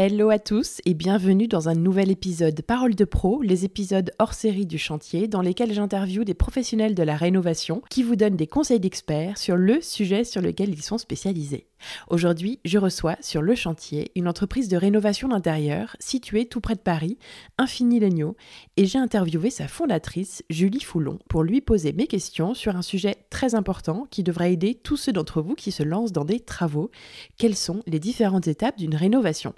Hello à tous et bienvenue dans un nouvel épisode Parole de Pro, les épisodes hors série du chantier dans lesquels j'interviewe des professionnels de la rénovation qui vous donnent des conseils d'experts sur le sujet sur lequel ils sont spécialisés. Aujourd'hui, je reçois sur le chantier une entreprise de rénovation d'intérieur située tout près de Paris, Infini Legno, et j'ai interviewé sa fondatrice, Julie Foulon, pour lui poser mes questions sur un sujet très important qui devrait aider tous ceux d'entre vous qui se lancent dans des travaux. Quelles sont les différentes étapes d'une rénovation?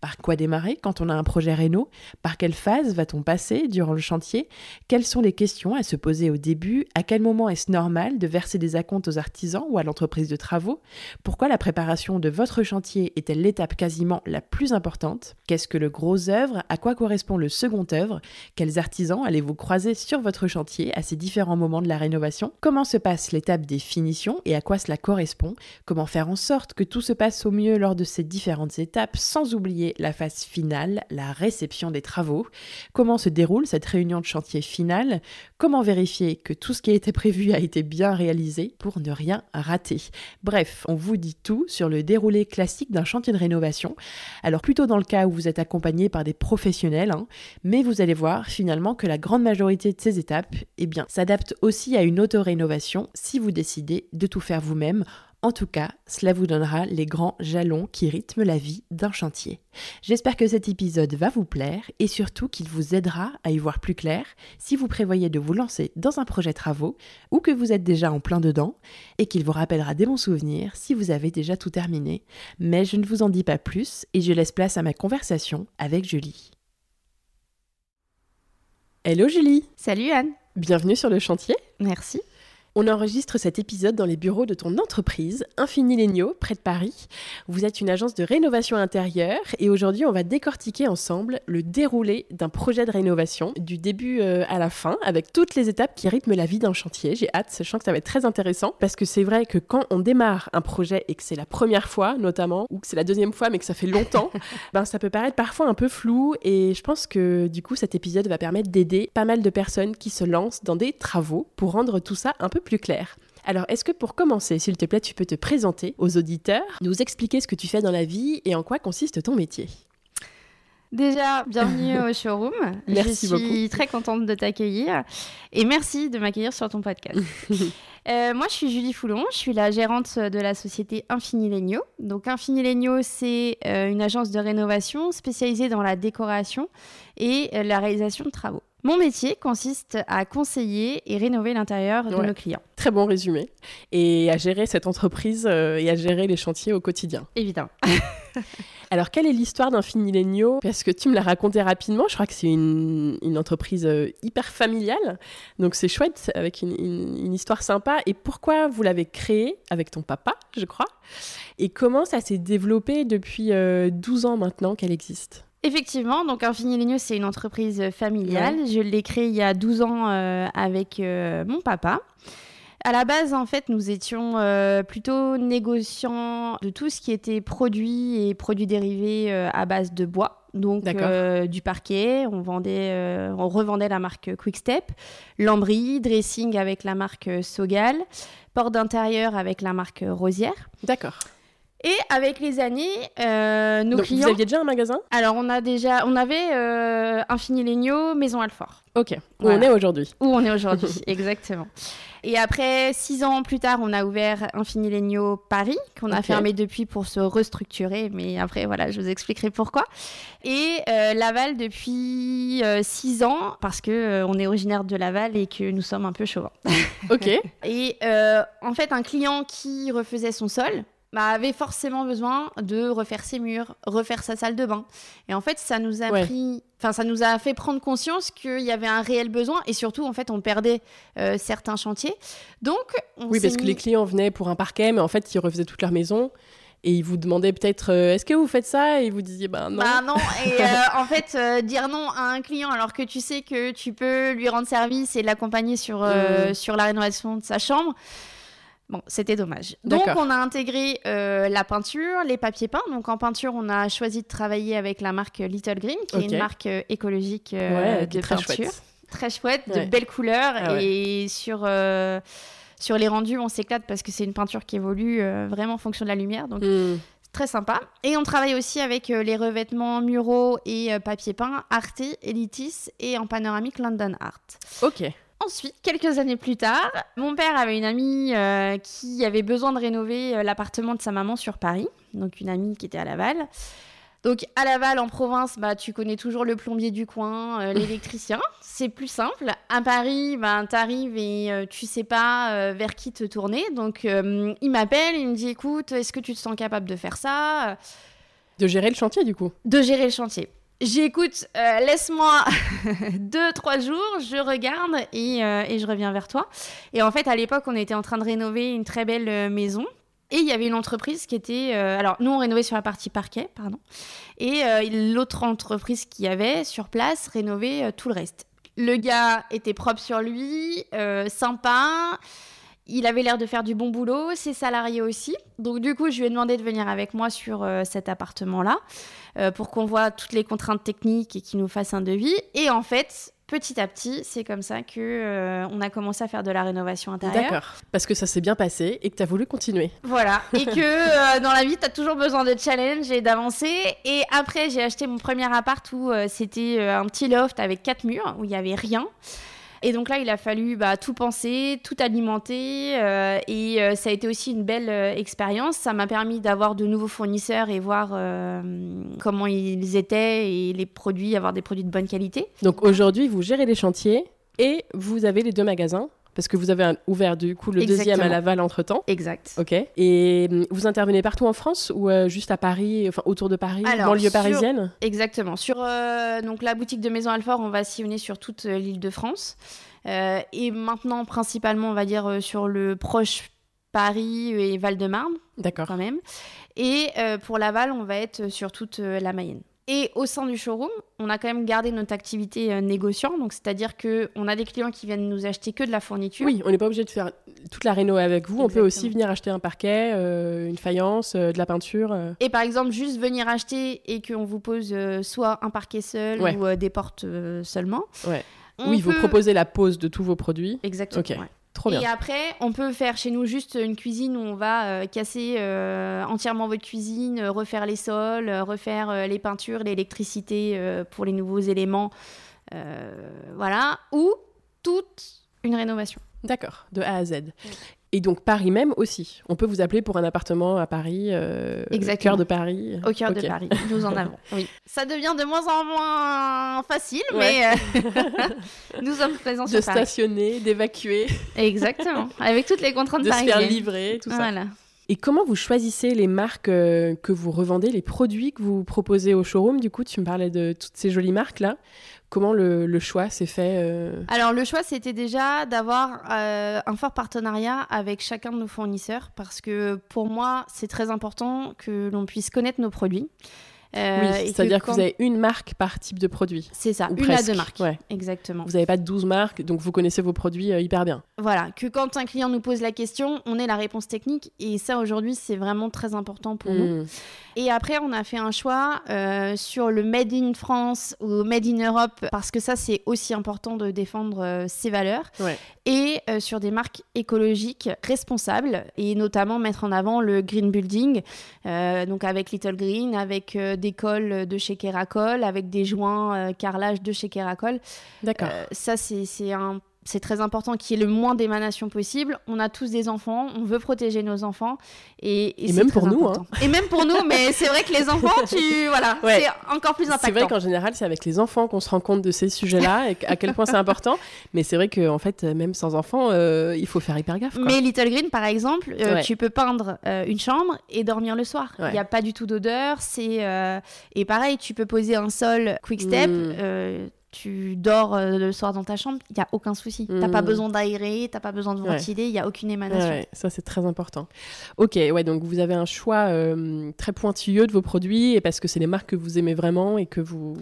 Par quoi démarrer quand on a un projet réno? Par quelle phase va-t-on passer durant le chantier? Quelles sont les questions à se poser au début? À quel moment est-ce normal de verser des acomptes aux artisans ou à l'entreprise de travaux? Pourquoi la préparation de votre chantier est-elle l'étape quasiment la plus importante. Qu'est-ce que le gros œuvre? À quoi correspond le second œuvre? Quels artisans allez-vous croiser sur votre chantier à ces différents moments de la rénovation? Comment se passe l'étape des finitions et à quoi cela correspond? Comment faire en sorte que tout se passe au mieux lors de ces différentes étapes sans oublier la phase finale, la réception des travaux? Comment se déroule cette réunion de chantier finale Comment vérifier que tout ce qui a été prévu a été bien réalisé pour ne rien rater Bref, on vous dit tout sur le déroulé classique d'un chantier de rénovation. Alors plutôt dans le cas où vous êtes accompagné par des professionnels, hein, mais vous allez voir finalement que la grande majorité de ces étapes eh bien, s'adaptent aussi à une auto-rénovation si vous décidez de tout faire vous-même en tout cas, cela vous donnera les grands jalons qui rythment la vie d'un chantier. J'espère que cet épisode va vous plaire et surtout qu'il vous aidera à y voir plus clair si vous prévoyez de vous lancer dans un projet travaux ou que vous êtes déjà en plein dedans et qu'il vous rappellera des bons souvenirs si vous avez déjà tout terminé. Mais je ne vous en dis pas plus et je laisse place à ma conversation avec Julie. Hello Julie Salut Anne Bienvenue sur le chantier Merci on enregistre cet épisode dans les bureaux de ton entreprise, Infini Legno, près de Paris. Vous êtes une agence de rénovation intérieure et aujourd'hui on va décortiquer ensemble le déroulé d'un projet de rénovation du début euh, à la fin avec toutes les étapes qui rythment la vie d'un chantier. J'ai hâte, sachant que ça va être très intéressant parce que c'est vrai que quand on démarre un projet et que c'est la première fois notamment ou que c'est la deuxième fois mais que ça fait longtemps, ben ça peut paraître parfois un peu flou et je pense que du coup cet épisode va permettre d'aider pas mal de personnes qui se lancent dans des travaux pour rendre tout ça un peu plus clair. Alors, est-ce que pour commencer, s'il te plaît, tu peux te présenter aux auditeurs, nous expliquer ce que tu fais dans la vie et en quoi consiste ton métier? Déjà, bienvenue au showroom. Merci beaucoup. Je suis très contente de t'accueillir et merci de m'accueillir sur ton podcast. Euh, moi, je suis Julie Foulon, je suis la gérante de la société Infini Legno. Donc, Infini Legno, c'est euh, une agence de rénovation spécialisée dans la décoration et euh, la réalisation de travaux. Mon métier consiste à conseiller et rénover l'intérieur de nos clients. Très bon résumé. Et à gérer cette entreprise euh, et à gérer les chantiers au quotidien. Évidemment. Alors, quelle est l'histoire d'Infini Legno Parce que tu me l'as raconté rapidement. Je crois que c'est une, entreprise euh, hyper familiale. Donc, c'est chouette, avec une, histoire sympa. Et pourquoi vous l'avez créée? Avec ton papa, je crois Et comment ça s'est développé depuis 12 euh, ans maintenant qu'elle existe? Effectivement, donc Infini Legno, c'est une entreprise familiale. Je l'ai créée il y a 12 ans euh, avec euh, mon papa. À la base, en fait, nous étions euh, plutôt négociants de tout ce qui était produits et produits dérivés à base de bois. Donc du parquet, on vendait, on revendait la marque Quickstep, lambris, dressing avec la marque Sogal, porte d'intérieur avec la marque Rosière. D'accord. Et avec les années, euh, nos clients. Vous aviez déjà un magasin? Alors on a déjà, on avait euh, Infini Legno, Maison Alfort. Ok. Où on est aujourd'hui. Où on est aujourd'hui, exactement. Et après, six ans plus tard, on a ouvert Infini Legno Paris, qu'on a fermé depuis pour se restructurer. Mais après, voilà, je vous expliquerai pourquoi. Et euh, Laval depuis euh, six ans, parce que euh, on est originaire de Laval et que nous sommes un peu chauvins. ok. Et en fait, un client qui refaisait son sol, bah, avait forcément besoin de refaire ses murs, refaire sa salle de bain. Et en fait, ça nous a pris, enfin, ça nous a fait prendre conscience qu'il y avait un réel besoin et surtout, en fait, on perdait euh, certains chantiers. Donc, oui, parce que les clients venaient pour un parquet, mais en fait, ils refaisaient toute leur maison. Et ils vous demandaient peut-être euh, est-ce que vous faites ça? Et vous disiez ben non. Bah non et euh, en fait dire non à un client alors que tu sais que tu peux lui rendre service et l'accompagner sur mmh. sur la rénovation de sa chambre Bon, c'était dommage. Donc, on a intégré euh, la peinture, les papiers peints. Donc, en peinture, on a choisi de travailler avec la marque Little Green, qui est une marque euh, écologique euh, de très peinture. Chouette. Très chouette, de belles couleurs. Ah et sur, sur les rendus, on s'éclate parce que c'est une peinture qui évolue vraiment en fonction de la lumière. Donc, hmm. très sympa. Et on travaille aussi avec les revêtements muraux et papier peint Arte, Elitis et en panoramique London Art. Ok. Ensuite, quelques années plus tard, mon père avait une amie euh, qui avait besoin de rénover euh, l'appartement de sa maman sur Paris, donc une amie qui était à Laval. Donc à Laval, en province, bah, tu connais toujours le plombier du coin, euh, l'électricien, c'est plus simple. À Paris, bah, tu arrives et tu sais pas vers qui te tourner. Donc il m'appelle, il me dit, écoute, est-ce que tu te sens capable de faire ça? De gérer le chantier du coup? De gérer le chantier. J'écoute, euh, laisse-moi deux, trois jours, je regarde et, euh, et, je reviens vers toi. Et en fait, à l'époque, on était en train de rénover une très belle euh, maison. Et il y avait une entreprise qui était. alors, nous, on rénovait sur la partie parquet, pardon. Et l'autre entreprise qui avait sur place rénovait tout le reste. Le gars était propre sur lui, sympa. Il avait l'air de faire du bon boulot, ses salariés aussi. Donc, du coup, je lui ai demandé de venir avec moi sur cet appartement-là. Euh, pour qu'on voit toutes les contraintes techniques et qu'il nous fasse un devis. Et en fait, petit à petit, c'est comme ça que euh, on a commencé à faire de la rénovation intérieure. D'accord. Parce que ça s'est bien passé et que tu as voulu continuer. Voilà. Et que euh, dans la vie, tu as toujours besoin de challenge et d'avancer. Et après, j'ai acheté mon premier appart où c'était un petit loft avec quatre murs, où il n'y avait rien. Et donc là, il a fallu bah, tout penser, tout alimenter. Euh, et euh, ça a été aussi une belle euh, expérience. Ça m'a permis d'avoir de nouveaux fournisseurs et voir comment ils étaient et les produits, avoir des produits de bonne qualité. Donc aujourd'hui, vous gérez les chantiers et vous avez les deux magasins parce que vous avez ouvert du coup le deuxième à Laval entre temps. Exact. Ok. Et hum, vous intervenez partout en France ou euh, juste à Paris, enfin autour de Paris, dans banlieue parisienne? Exactement. Sur euh, donc la boutique de Maison Alfort, on va sillonner sur toute euh, l'île de France. et maintenant, principalement, on va dire sur le proche Paris et Val-de-Marne. D'accord. Quand même. Et pour Laval, on va être sur toute la Mayenne. Et au sein du showroom, on a quand même gardé notre activité euh, négociant, donc c'est-à-dire que on a des clients qui viennent nous acheter que de la fourniture. Oui, on n'est pas obligé de faire toute la réno avec vous. On peut aussi venir acheter un parquet, euh, une faïence, euh, de la peinture. Et par exemple, juste venir acheter et qu'on vous pose soit un parquet seul ou des portes seulement. Ouais. oui, vous proposez la pose de tous vos produits. Exactement. Et après, on peut faire chez nous juste une cuisine où on va euh, casser euh, entièrement votre cuisine, euh, refaire les sols, refaire les peintures, l'électricité pour les nouveaux éléments. voilà. Ou toute une rénovation. D'accord, de A à Z. Et donc Paris même aussi. On peut vous appeler pour un appartement à Paris, euh, au cœur de Paris. Au cœur de Paris, nous en avons. Oui. Ça devient de moins en moins facile, mais euh, nous sommes présents sur Paris. De stationner, d'évacuer. Exactement, avec toutes les contraintes de De se faire livrer, tout ça. Et comment vous choisissez les marques euh, que vous revendez, les produits que vous proposez au showroom? Du coup, tu me parlais de toutes ces jolies marques-là. Comment le, choix s'est fait euh Alors le choix, c'était déjà d'avoir euh, un fort partenariat avec chacun de nos fournisseurs parce que pour moi, c'est très important que l'on puisse connaître nos produits. Euh, oui, c'est-à-dire que, vous avez une marque par type de produit. C'est ça, une à deux marques. Ouais. Exactement. Vous n'avez pas 12 marques, donc vous connaissez vos produits euh, hyper bien. Voilà, que quand un client nous pose la question, on ait la réponse technique. Et ça, aujourd'hui, c'est vraiment très important pour nous. Et après, on a fait un choix euh, sur le Made in France ou Made in Europe, parce que ça, c'est aussi important de défendre ses valeurs. Ouais. Et sur des marques écologiques responsables, et notamment mettre en avant le green building, donc avec Little Green, avec d'école de chez Keracol avec des joints euh, carrelage de chez Keracol. D'accord. Euh, ça, c'est un c'est très important qu'il y ait le moins d'émanation possible. On a tous des enfants, on veut protéger nos enfants. Et, et, même pour nous. Hein. Et même pour nous, mais c'est vrai que les enfants, tu... voilà, c'est encore plus impactant. C'est vrai qu'en général, c'est avec les enfants qu'on se rend compte de ces sujets-là et à quel point c'est important. Mais c'est vrai qu'en en fait, même sans enfants, euh, il faut faire hyper gaffe. Mais Little Green, par exemple, euh, tu peux peindre euh, une chambre et dormir le soir. Il n'y a pas du tout d'odeur. C'est Et pareil, tu peux poser un sol quick step. Mm tu dors euh, le soir dans ta chambre, il n'y a aucun souci. Tu T'as pas hmm. besoin d'aérer, t'as pas besoin de ventiler, il n'y a aucune émanation. ça, c'est très important. Ok, ouais, donc vous avez un choix euh, très pointilleux de vos produits et parce que c'est les marques que vous aimez vraiment et que vous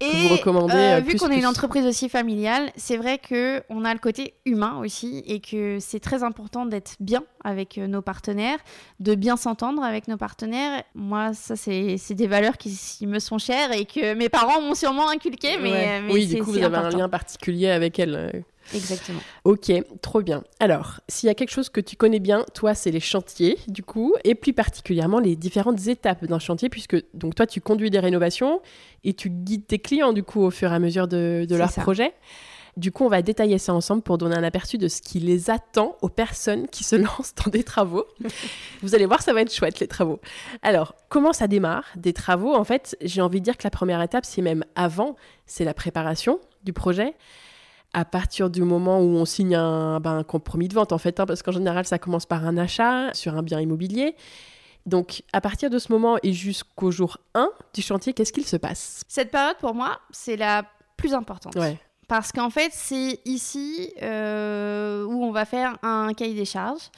et vous euh, vu qu'on est une entreprise aussi familiale, c'est vrai que on a le côté humain aussi et que c'est très important d'être bien avec euh, nos partenaires, de bien s'entendre avec nos partenaires. Moi, ça, c'est des valeurs qui, me sont chères et que mes parents m'ont sûrement inculqué. Mais, oui, du coup, vous avez un lien particulier avec elles. Exactement. Ok, trop bien. Alors, s'il y a quelque chose que tu connais bien, toi, c'est les chantiers, du coup, et plus particulièrement les différentes étapes d'un chantier, puisque donc toi, tu conduis des rénovations et tu guides tes clients, du coup, au fur et à mesure de, de leur projet. Du coup, on va détailler ça ensemble pour donner un aperçu de ce qui les attend aux personnes qui se lancent dans des travaux. Vous allez voir, ça va être chouette, les travaux. Alors, comment ça démarre Des travaux, en fait, j'ai envie de dire que la première étape, c'est même avant, c'est la préparation du projet à partir du moment où on signe un, ben, compromis de vente, en fait, hein, parce qu'en général, ça commence par un achat sur un bien immobilier. Donc, à partir de ce moment et jusqu'au jour 1 du chantier, qu'est-ce qu'il se passe? Cette période, pour moi, c'est la plus importante. Parce qu'en fait, c'est ici euh, où on va faire un cahier des charges.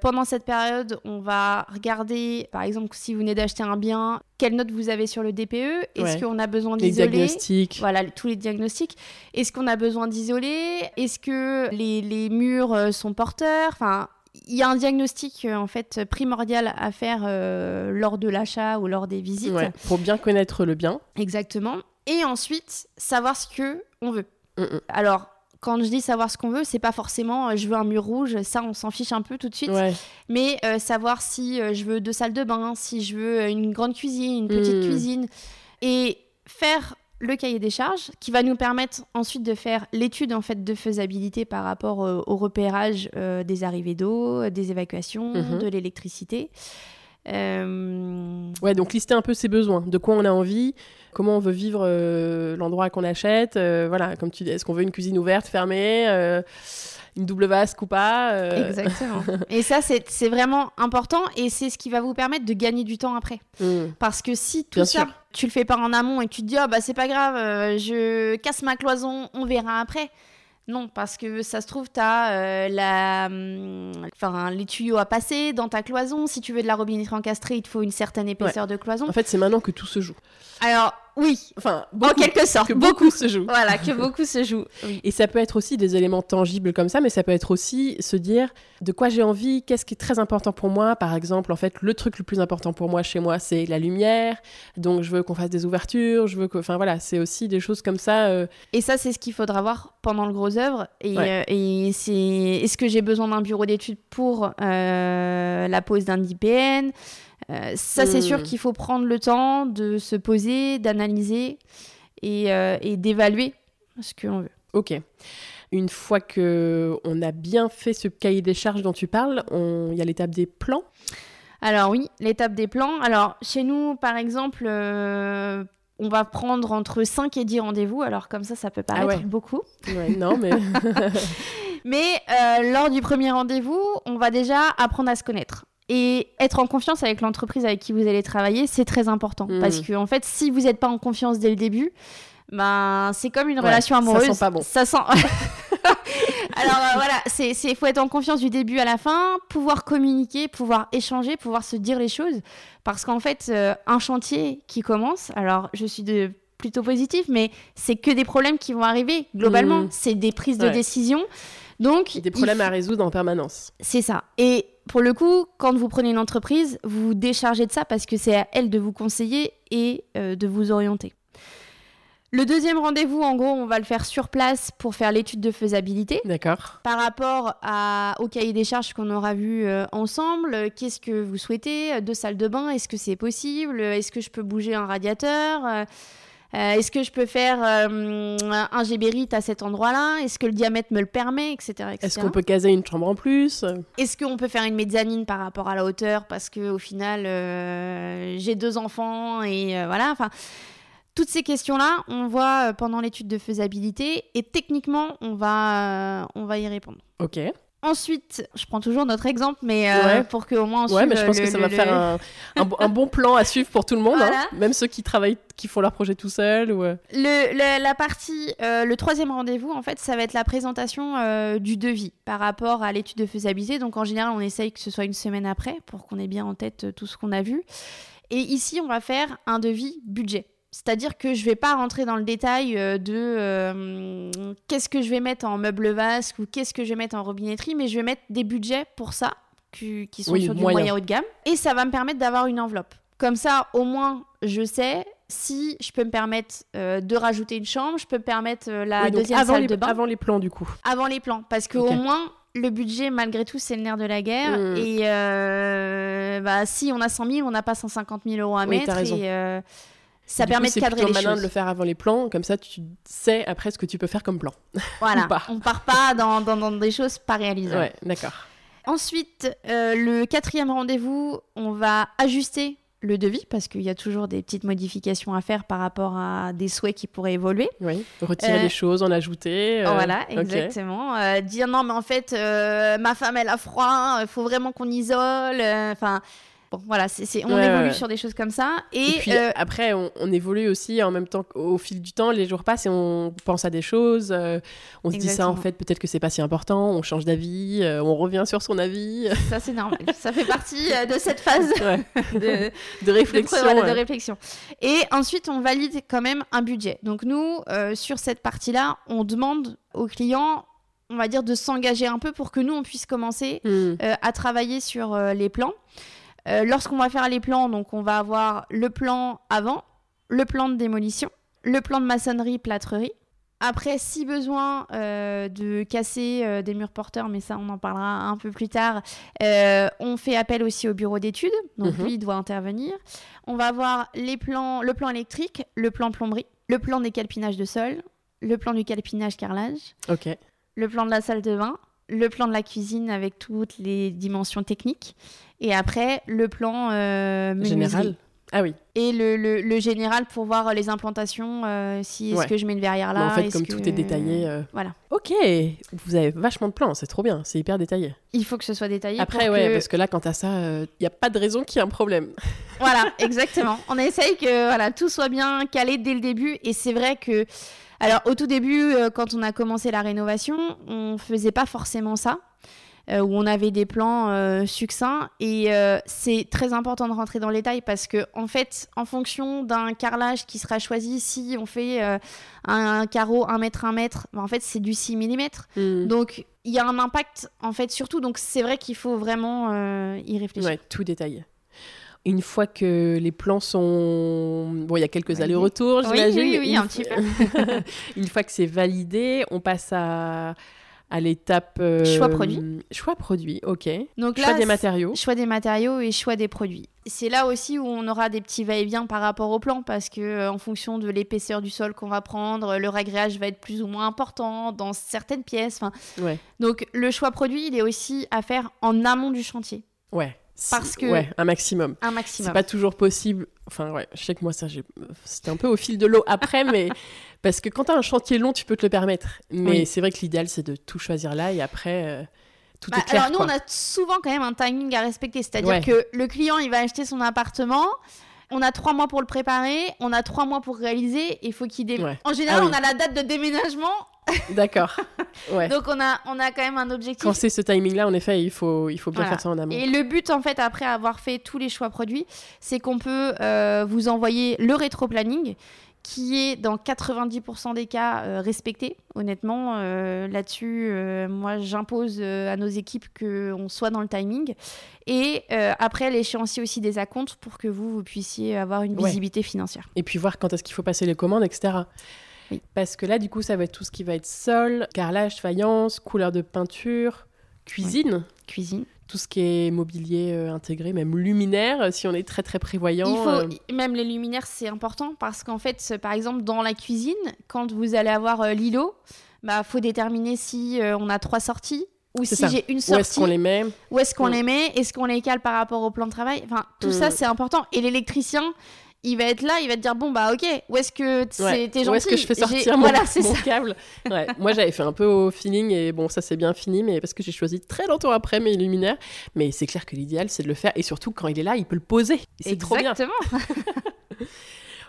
Pendant cette période, on va regarder, par exemple, si vous venez d'acheter un bien, quelle note vous avez sur le DPE Est-ce qu'on a besoin d'isoler? Les diagnostics. Voilà, tous les diagnostics. Est-ce qu'on a besoin d'isoler? Est-ce que les, les, murs euh, sont porteurs? Enfin, il y a un diagnostic euh, en fait primordial à faire euh, lors de l'achat ou lors des visites. pour bien connaître le bien. Exactement. Et ensuite, savoir ce que on veut. Mm, mm. Alors, quand je dis savoir ce qu'on veut, c'est pas forcément euh, je veux un mur rouge, ça on s'en fiche un peu tout de suite. Mais euh, savoir si euh, je veux deux salles de bain, si je veux une grande cuisine, une petite hmm. cuisine. Et faire le cahier des charges qui va nous permettre ensuite de faire l'étude en fait de faisabilité par rapport au repérage des arrivées d'eau, des évacuations, mhm. de l'électricité. Ouais, donc lister un peu ses besoins, de quoi on a envie, comment on veut vivre euh, l'endroit qu'on achète. Euh, voilà, comme tu dis, est-ce qu'on veut une cuisine ouverte, fermée euh, une double vasque ou pas Exactement. et ça, c'est vraiment important et c'est ce qui va vous permettre de gagner du temps après. Hmm. Parce que si tout ça, tu le fais pas en amont et tu te dis, oh, bah c'est pas grave, je casse ma cloison, on verra après. Non, parce que ça se trouve, tu as la, hum, enfin, les tuyaux à passer dans ta cloison. Si tu veux de la robinetterie encastrée, il te faut une certaine épaisseur de cloison. En fait, c'est maintenant que tout se joue. Alors, oui, enfin, en quelque sorte, que beaucoup se joue. Voilà, que beaucoup se joue. Et ça peut être aussi des éléments tangibles comme ça, mais ça peut être aussi se dire de quoi j'ai envie, qu'est-ce qui est très important pour moi? Par exemple, en fait, le truc le plus important pour moi chez moi, c'est la lumière. Donc, je veux qu'on fasse des ouvertures, je veux que, enfin voilà, c'est aussi des choses comme ça. Euh. Et ça, c'est ce qu'il faudra voir pendant le gros œuvre. Et, euh, et c'est, est-ce que j'ai besoin d'un bureau d'études pour euh, la pose d'un IPN euh, ça, c'est sûr hmm. qu'il faut prendre le temps de se poser, d'analyser et, euh, et d'évaluer ce qu'on veut. Ok. Une fois que on a bien fait ce cahier des charges dont tu parles, il y a l'étape des plans? Alors oui, l'étape des plans. Alors chez nous, par exemple, euh, on va prendre entre 5 et 10 rendez-vous. Alors comme ça, ça peut paraître ah beaucoup. non, mais... mais lors du premier rendez-vous, on va déjà apprendre à se connaître. Et être en confiance avec l'entreprise avec qui vous allez travailler, c'est très important. Hmm. Parce que, en fait, si vous n'êtes pas en confiance dès le début, ben, c'est comme une relation amoureuse. Ça sent pas bon. Ça sent. Alors euh, voilà, c'est il faut être en confiance du début à la fin, pouvoir communiquer, pouvoir échanger, pouvoir se dire les choses, parce qu'en fait, euh, un chantier qui commence, alors je suis de plutôt positif, mais c'est que des problèmes qui vont arriver globalement. Hmm. C'est des prises de décision. Donc des problèmes à résoudre en permanence. C'est ça. Et pour le coup, quand vous prenez une entreprise, vous vous déchargez de ça parce que c'est à elle de vous conseiller et euh, de vous orienter. Le deuxième rendez-vous, en gros, on va le faire sur place pour faire l'étude de faisabilité. D'accord. Par rapport à, au cahier des charges qu'on aura vu euh, ensemble, qu'est-ce que vous souhaitez Deux salles de bain, est-ce que c'est possible Est-ce que je peux bouger un radiateur Euh, Est-ce que je peux faire euh, un gébérite à cet endroit-là? Est-ce que le diamètre me le permet, etc. Est-ce qu'on peut caser une chambre en plus? Est-ce qu'on peut faire une mezzanine par rapport à la hauteur? Parce que au final, euh, j'ai deux enfants et voilà. Enfin, toutes ces questions-là, on voit pendant l'étude de faisabilité et techniquement, on va, on va y répondre. Ok. Ensuite, je prends toujours notre exemple, mais euh, Ouais. pour qu'au moins on Ouais, mais je pense le- que ça le- va le- faire un, un bo- un bon plan à suivre pour tout le monde, Voilà. hein. même ceux qui travaillent, qui font leur projet tout seuls. Ou... euh, la partie, euh, le troisième rendez-vous, en fait, ça va être la présentation euh, du devis par rapport à l'étude de faisabilité. Donc, en général, on essaye que ce soit une semaine après pour qu'on ait bien en tête euh, tout ce qu'on a vu. Et ici, on va faire un devis budget. C'est-à-dire que je vais pas rentrer dans le détail euh, de euh, qu'est-ce que je vais mettre en meuble vasque ou qu'est-ce que je vais mettre en robinetterie, mais je vais mettre des budgets pour ça qui, qui sont Oui, sur du moyen. moyen haut de gamme. Et ça va me permettre d'avoir une enveloppe. Comme ça, au moins, je sais si je peux me permettre euh, de rajouter une chambre, je peux me permettre euh, la oui, deuxième avant salle les, de bain avant les plans, du coup. avant les plans. Parce qu'au moins, le budget, malgré tout, c'est le nerf de la guerre. Mm. Et bah, si on a 100 000, on n'a pas 150 000 euros à Oui, mettre. Et ça Du permet coup, de cadrer C'est les malin choses. de le faire avant les plans, comme ça tu sais après ce que tu peux faire comme plan. Voilà, on part pas dans, dans- dans des choses pas réalisables. Ouais, d'accord. Ensuite, euh, le quatrième rendez-vous, on va ajuster le devis parce qu'il y a toujours des petites modifications à faire par rapport à des souhaits qui pourraient évoluer. Oui. Retirer Euh, des choses, en ajouter. euh, voilà, exactement. Euh, dire non, mais en fait, ma femme, elle a froid, il faut vraiment qu'on isole. Enfin, bon, voilà, on Ouais, évolue ouais. sur des choses comme ça. Et, Et puis euh, après, on, on évolue aussi en même temps qu'au fil du temps, les jours passent et on pense à des choses. euh, on se dit ça en fait, peut-être que c'est pas si important. On change d'avis, euh, on revient sur son avis ça, c'est normal. ça fait partie de cette phase Ouais. de, de de, réflexion. voilà, de ouais. réflexion. Et ensuite, on valide quand même un budget. Donc nous, sur cette partie-là, on demande aux clients, on va dire, de s'engager un peu pour que nous, on puisse commencer Hmm. à travailler sur les plans. Euh, Lorsqu'on va faire les plans, donc on va avoir le plan avant, le plan de démolition, le plan de maçonnerie, plâtrerie. Après, si besoin euh, de casser euh, des murs porteurs, mais ça on en parlera un peu plus tard, euh, on fait appel aussi au bureau d'études, donc Mhm. lui il doit intervenir. On va avoir les plans, le plan électrique, le plan plomberie, le plan des calpinages de sol, le plan du calpinage carrelage, le plan de la salle de bain, le plan de la cuisine avec toutes les dimensions techniques, et après le plan euh. Général. Ah oui. Et le, le- le général pour voir les implantations, euh, si est-ce Ouais. que je mets une verrière là. Mais en fait, comme que- tout est détaillé. euh, Voilà. Ok. Vous avez vachement de plans, c'est trop bien. C'est hyper détaillé. Il faut que ce soit détaillé. Après, ouais, que- parce que là, quand t'as ça, il n'y a pas de raison qu'il y ait un problème. Voilà, exactement. On essaye que voilà, tout soit bien calé dès le début. Et c'est vrai que, alors au tout début, euh, quand on a commencé la rénovation, on faisait pas forcément ça. euh, où on avait des plans euh, succincts et euh, c'est très important de rentrer dans les détails parce que en fait en fonction d'un carrelage qui sera choisi si on fait un, carreau 1 mètre 1 mètre ben, en fait c'est du 6 mm donc il y a un impact en fait surtout donc c'est vrai qu'il faut vraiment y réfléchir Ouais, tout détaillé. Une fois que les plans sont... Bon, il y a quelques allers-retours, Oui, j'imagine. oui, oui, une un petit peu. une fois que c'est validé, on passe à, à l'étape... euh, Choix produit. Choix produit, ok. donc Choix des matériaux. choix des matériaux et choix des produits. C'est là aussi où on aura des petits va-et-vient par rapport au plan parce que euh, en fonction de l'épaisseur du sol qu'on va prendre, le ragréage va être plus ou moins important dans certaines pièces. Ouais, donc le choix produit, il est aussi à faire en amont du chantier, ouais. Parce que- Ouais, un maximum. un C'est maximum. pas toujours possible. Enfin, ouais, je sais que moi, ça, c'était un peu au fil de l'eau après, mais parce que quand t'as un chantier long, tu peux te le permettre. Mais Oui. c'est vrai que l'idéal, c'est de tout choisir là et après, euh, tout Bah, est clair. alors nous, quoi. on a souvent quand même un timing à respecter, c'est-à-dire Ouais. que le client, il va acheter son appartement. On a trois mois pour le préparer, on a trois mois pour réaliser, et il faut qu'il dé... Ouais. En général, Ah oui. on a la date de déménagement, D'accord. Ouais. donc on a, on a quand même un objectif. Quand c'est ce timing-là, en effet, il faut, il faut bien Voilà. faire ça en amont. Et le but, en fait, après avoir fait tous les choix produits, c'est qu'on peut euh, vous envoyer le rétro-planning qui est dans 90% des cas euh, respecté. Honnêtement, euh, là-dessus, euh, moi, j'impose euh, à nos équipes qu'on soit dans le timing. Et après, l'échéancier aussi des acomptes pour que vous, vous puissiez avoir une Ouais. visibilité financière. Et puis voir quand est-ce qu'il faut passer les commandes, etc. Oui. Parce que là, du coup, ça va être tout ce qui va être sol, carrelage, faïence, couleur de peinture, cuisine. Cuisine. Tout ce qui est mobilier euh, intégré, même luminaire, euh, si on est très très prévoyant. Il faut, euh, Même les luminaires, c'est important parce qu'en fait, par exemple, dans la cuisine, quand vous allez avoir euh, l'îlot, bah, faut déterminer si on a trois sorties ou si j'ai une où sortie. est-ce qu'on les met Où est-ce qu'on Mm. les met Est-ce qu'on les cale par rapport au plan de travail? Enfin, tout ça, Mm. c'est important. Et l'électricien, il va être là, il va te dire bon bah ok, où est-ce que c'est Ouais. t'es gentil Où est-ce que je fais sortir mon, Voilà, c'est mon ça. câble Ouais. Moi, j'avais fait un peu au feeling et bon, ça s'est bien fini, mais parce que j'ai choisi très longtemps après mes luminaires. Mais c'est clair que l'idéal, c'est de le faire et surtout quand il est là, il peut le poser. C'est trop bien. Exactement.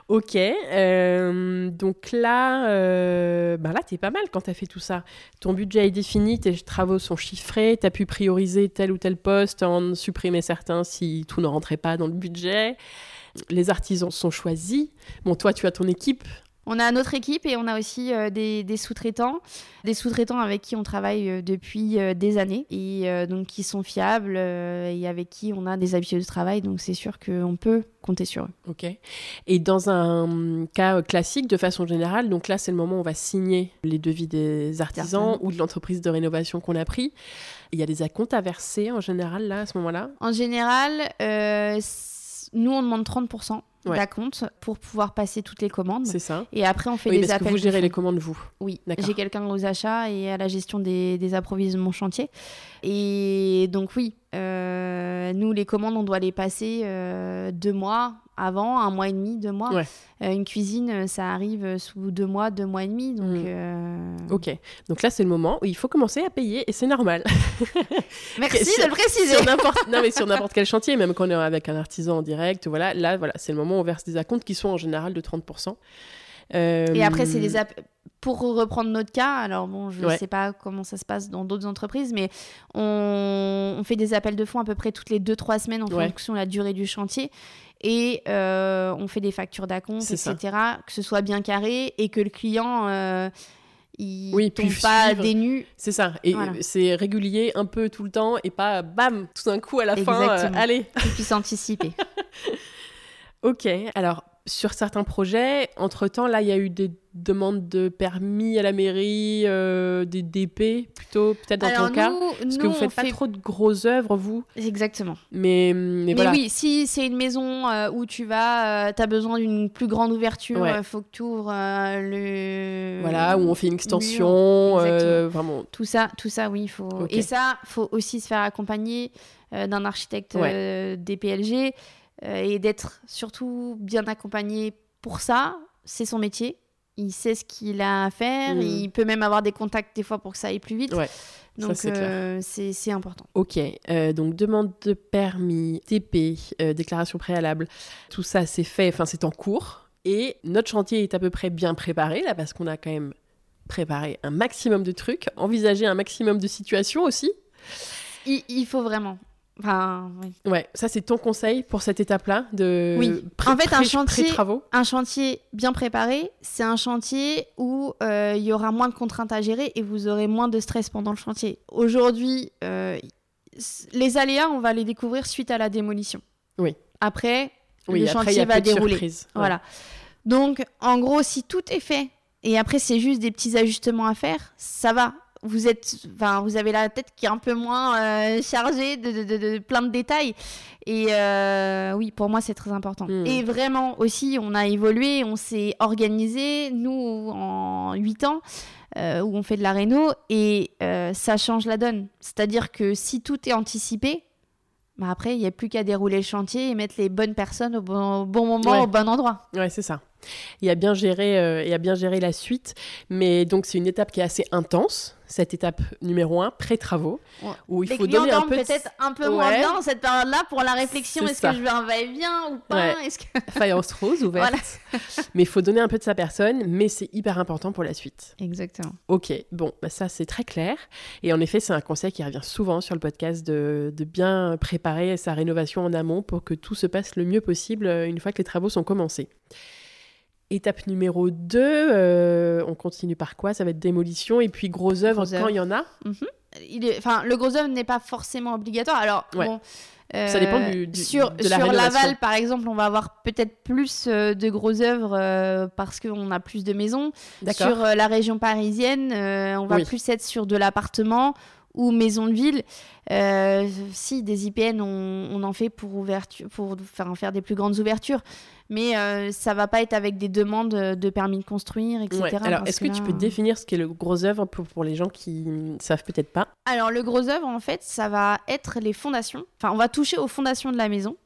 Ok, euh, donc là, euh, ben là, t'es pas mal quand t'as fait tout ça. Ton budget est défini, tes travaux sont chiffrés, t'as pu prioriser tel ou tel poste, en supprimer certains si tout ne rentrait pas dans le budget. Les artisans sont choisis. Bon, toi, tu as ton équipe. On a notre équipe et on a aussi euh, des, des sous-traitants, des sous-traitants avec qui on travaille euh, depuis euh, des années et donc qui sont fiables et avec qui on a des habitudes de travail. Donc c'est sûr qu'on peut compter sur eux. Ok. Et dans un cas classique, de façon générale, donc là, c'est le moment où on va signer les devis des artisans ou de l'entreprise de rénovation qu'on a pris. Il y a des acomptes à verser en général, là, à ce moment-là? En général, euh, nous on demande 30% Ouais. d'acompte pour pouvoir passer toutes les commandes. C'est ça Et après on fait Oui, des parce que appels. vous gérez les commandes, vous. Oui, D'accord. j'ai quelqu'un aux achats et à la gestion des, des approvisionnements chantier. Et donc oui, euh, nous les commandes, on doit les passer euh, deux mois avant, un mois et demi, deux mois. Ouais. Euh, une cuisine, euh, ça arrive sous deux mois, deux mois et demi. Donc Mm. euh, Ok. Donc là, c'est le moment où il faut commencer à payer et c'est normal. merci sur- de le préciser. sur n'importe non mais sur n'importe quel chantier même quand on est avec un artisan en direct voilà là voilà c'est le moment où on verse des acomptes qui sont en général de 30% Euh, Et après, c'est des app- pour reprendre notre cas. Alors bon, je ne Ouais. sais pas comment ça se passe dans d'autres entreprises, mais on, on fait des appels de fonds à peu près toutes les 2-3 semaines en Ouais. fonction de la durée du chantier. Et euh, on fait des factures d'acompte, ça. etc. Que ce soit bien carré et que le client, euh, il Oui, tombe pas suivre. des nues. c'est ça et Voilà. c'est régulier un peu tout le temps et pas bam tout d'un coup à la fin euh, allez qu'il puisse anticiper. ok alors sur certains projets entre temps là il y a eu des demandes de permis à la mairie euh, des DP plutôt peut-être dans Alors ton cas nous, parce que nous, vous on faites pas fait- trop de grosses œuvres vous Exactement. mais mais, Mais voilà oui, si c'est une maison euh, où tu vas, tu as besoin d'une plus grande ouverture, Ouais. il faut que tu ouvres le. voilà où on fait une extension euh, vraiment Tout ça, tout ça, oui, faut. Et ça, faut aussi se faire accompagner euh, d'un architecte Ouais. euh, des PLG euh, et d'être surtout bien accompagné pour ça. C'est son métier. Il sait ce qu'il a à faire. Mm. Il peut même avoir des contacts des fois pour que ça aille plus vite. Ouais, Donc euh, c'est c'est important. Ok, euh, donc demande de permis, TP, euh, déclaration préalable, tout ça c'est fait, enfin c'est en cours. Et notre chantier est à peu près bien préparé là parce qu'on a quand même préparé un maximum de trucs, envisagé un maximum de situations aussi. Il, il faut vraiment. Enfin, oui. Ouais, ça c'est ton conseil pour cette étape-là de Oui. pré- En fait, un chantier- pré-travaux. un chantier bien préparé, c'est un chantier où euh, il y aura moins de contraintes à gérer et vous aurez moins de stress pendant le chantier. Aujourd'hui, euh, les aléas, on va les découvrir suite à la démolition. Oui. Après, Oui, le après il chantier y a va dérouler. Ouais. Voilà. Donc, en gros, si tout est fait et après c'est juste des petits ajustements à faire, ça va. Vous êtes, enfin, vous avez la tête qui est un peu moins euh, chargée de, de- de- de plein de détails. Et euh, oui, pour moi, c'est très important. Mm. Et vraiment aussi, on a évolué, on s'est organisé, nous, en 8 ans, euh, où on fait de la réno, et ça change la donne. C'est-à-dire que si tout est anticipé, bah après, il n'y a plus qu'à dérouler le chantier et mettre les bonnes personnes au bon, au bon moment, Ouais. au bon endroit. Ouais, c'est ça. Il a bien géré, euh, il a bien géré la suite, mais donc c'est une étape qui est assez intense. Cette étape numéro un, pré-travaux, Ouais. où il les faut donner un peu de peut-être un peu moins bien dans cette période-là pour la réflexion. Est-ce que je veux un va-et-vient ou pas Ouais. Que... faïence rose ouverte. mais il faut donner un peu de sa personne, mais c'est hyper important pour la suite. Exactement. Ok, bon, bah ça c'est très clair. Et en effet, c'est un conseil qui revient souvent sur le podcast de, de bien préparer sa rénovation en amont pour que tout se passe le mieux possible euh, une fois que les travaux sont commencés. Étape numéro 2, on continue par quoi? Ça va être démolition et puis gros œuvres Gros quand il y en a? Il est... enfin, le gros œuvre n'est pas forcément obligatoire. Alors, Ouais. bon, Ça dépend du- du- sur, de la sur rénovation. Laval, par exemple, on va avoir peut-être plus euh, de gros œuvres euh, parce qu'on a plus de maisons. Sur euh, la région parisienne, euh, on va Oui. plus être sur de l'appartement ou maison de ville. Euh, si des IPN, on, en fait pour, ouverture, pour faire, faire des plus grandes ouvertures, mais euh, ça va pas être avec des demandes de permis de construire, etc. Alors, est-ce que, tu peux définir ce qu'est le gros œuvre pour, pour les gens qui ne savent peut-être pas? Alors, le gros œuvre, en fait, ça va être les fondations. Enfin, on va toucher aux fondations de la maison.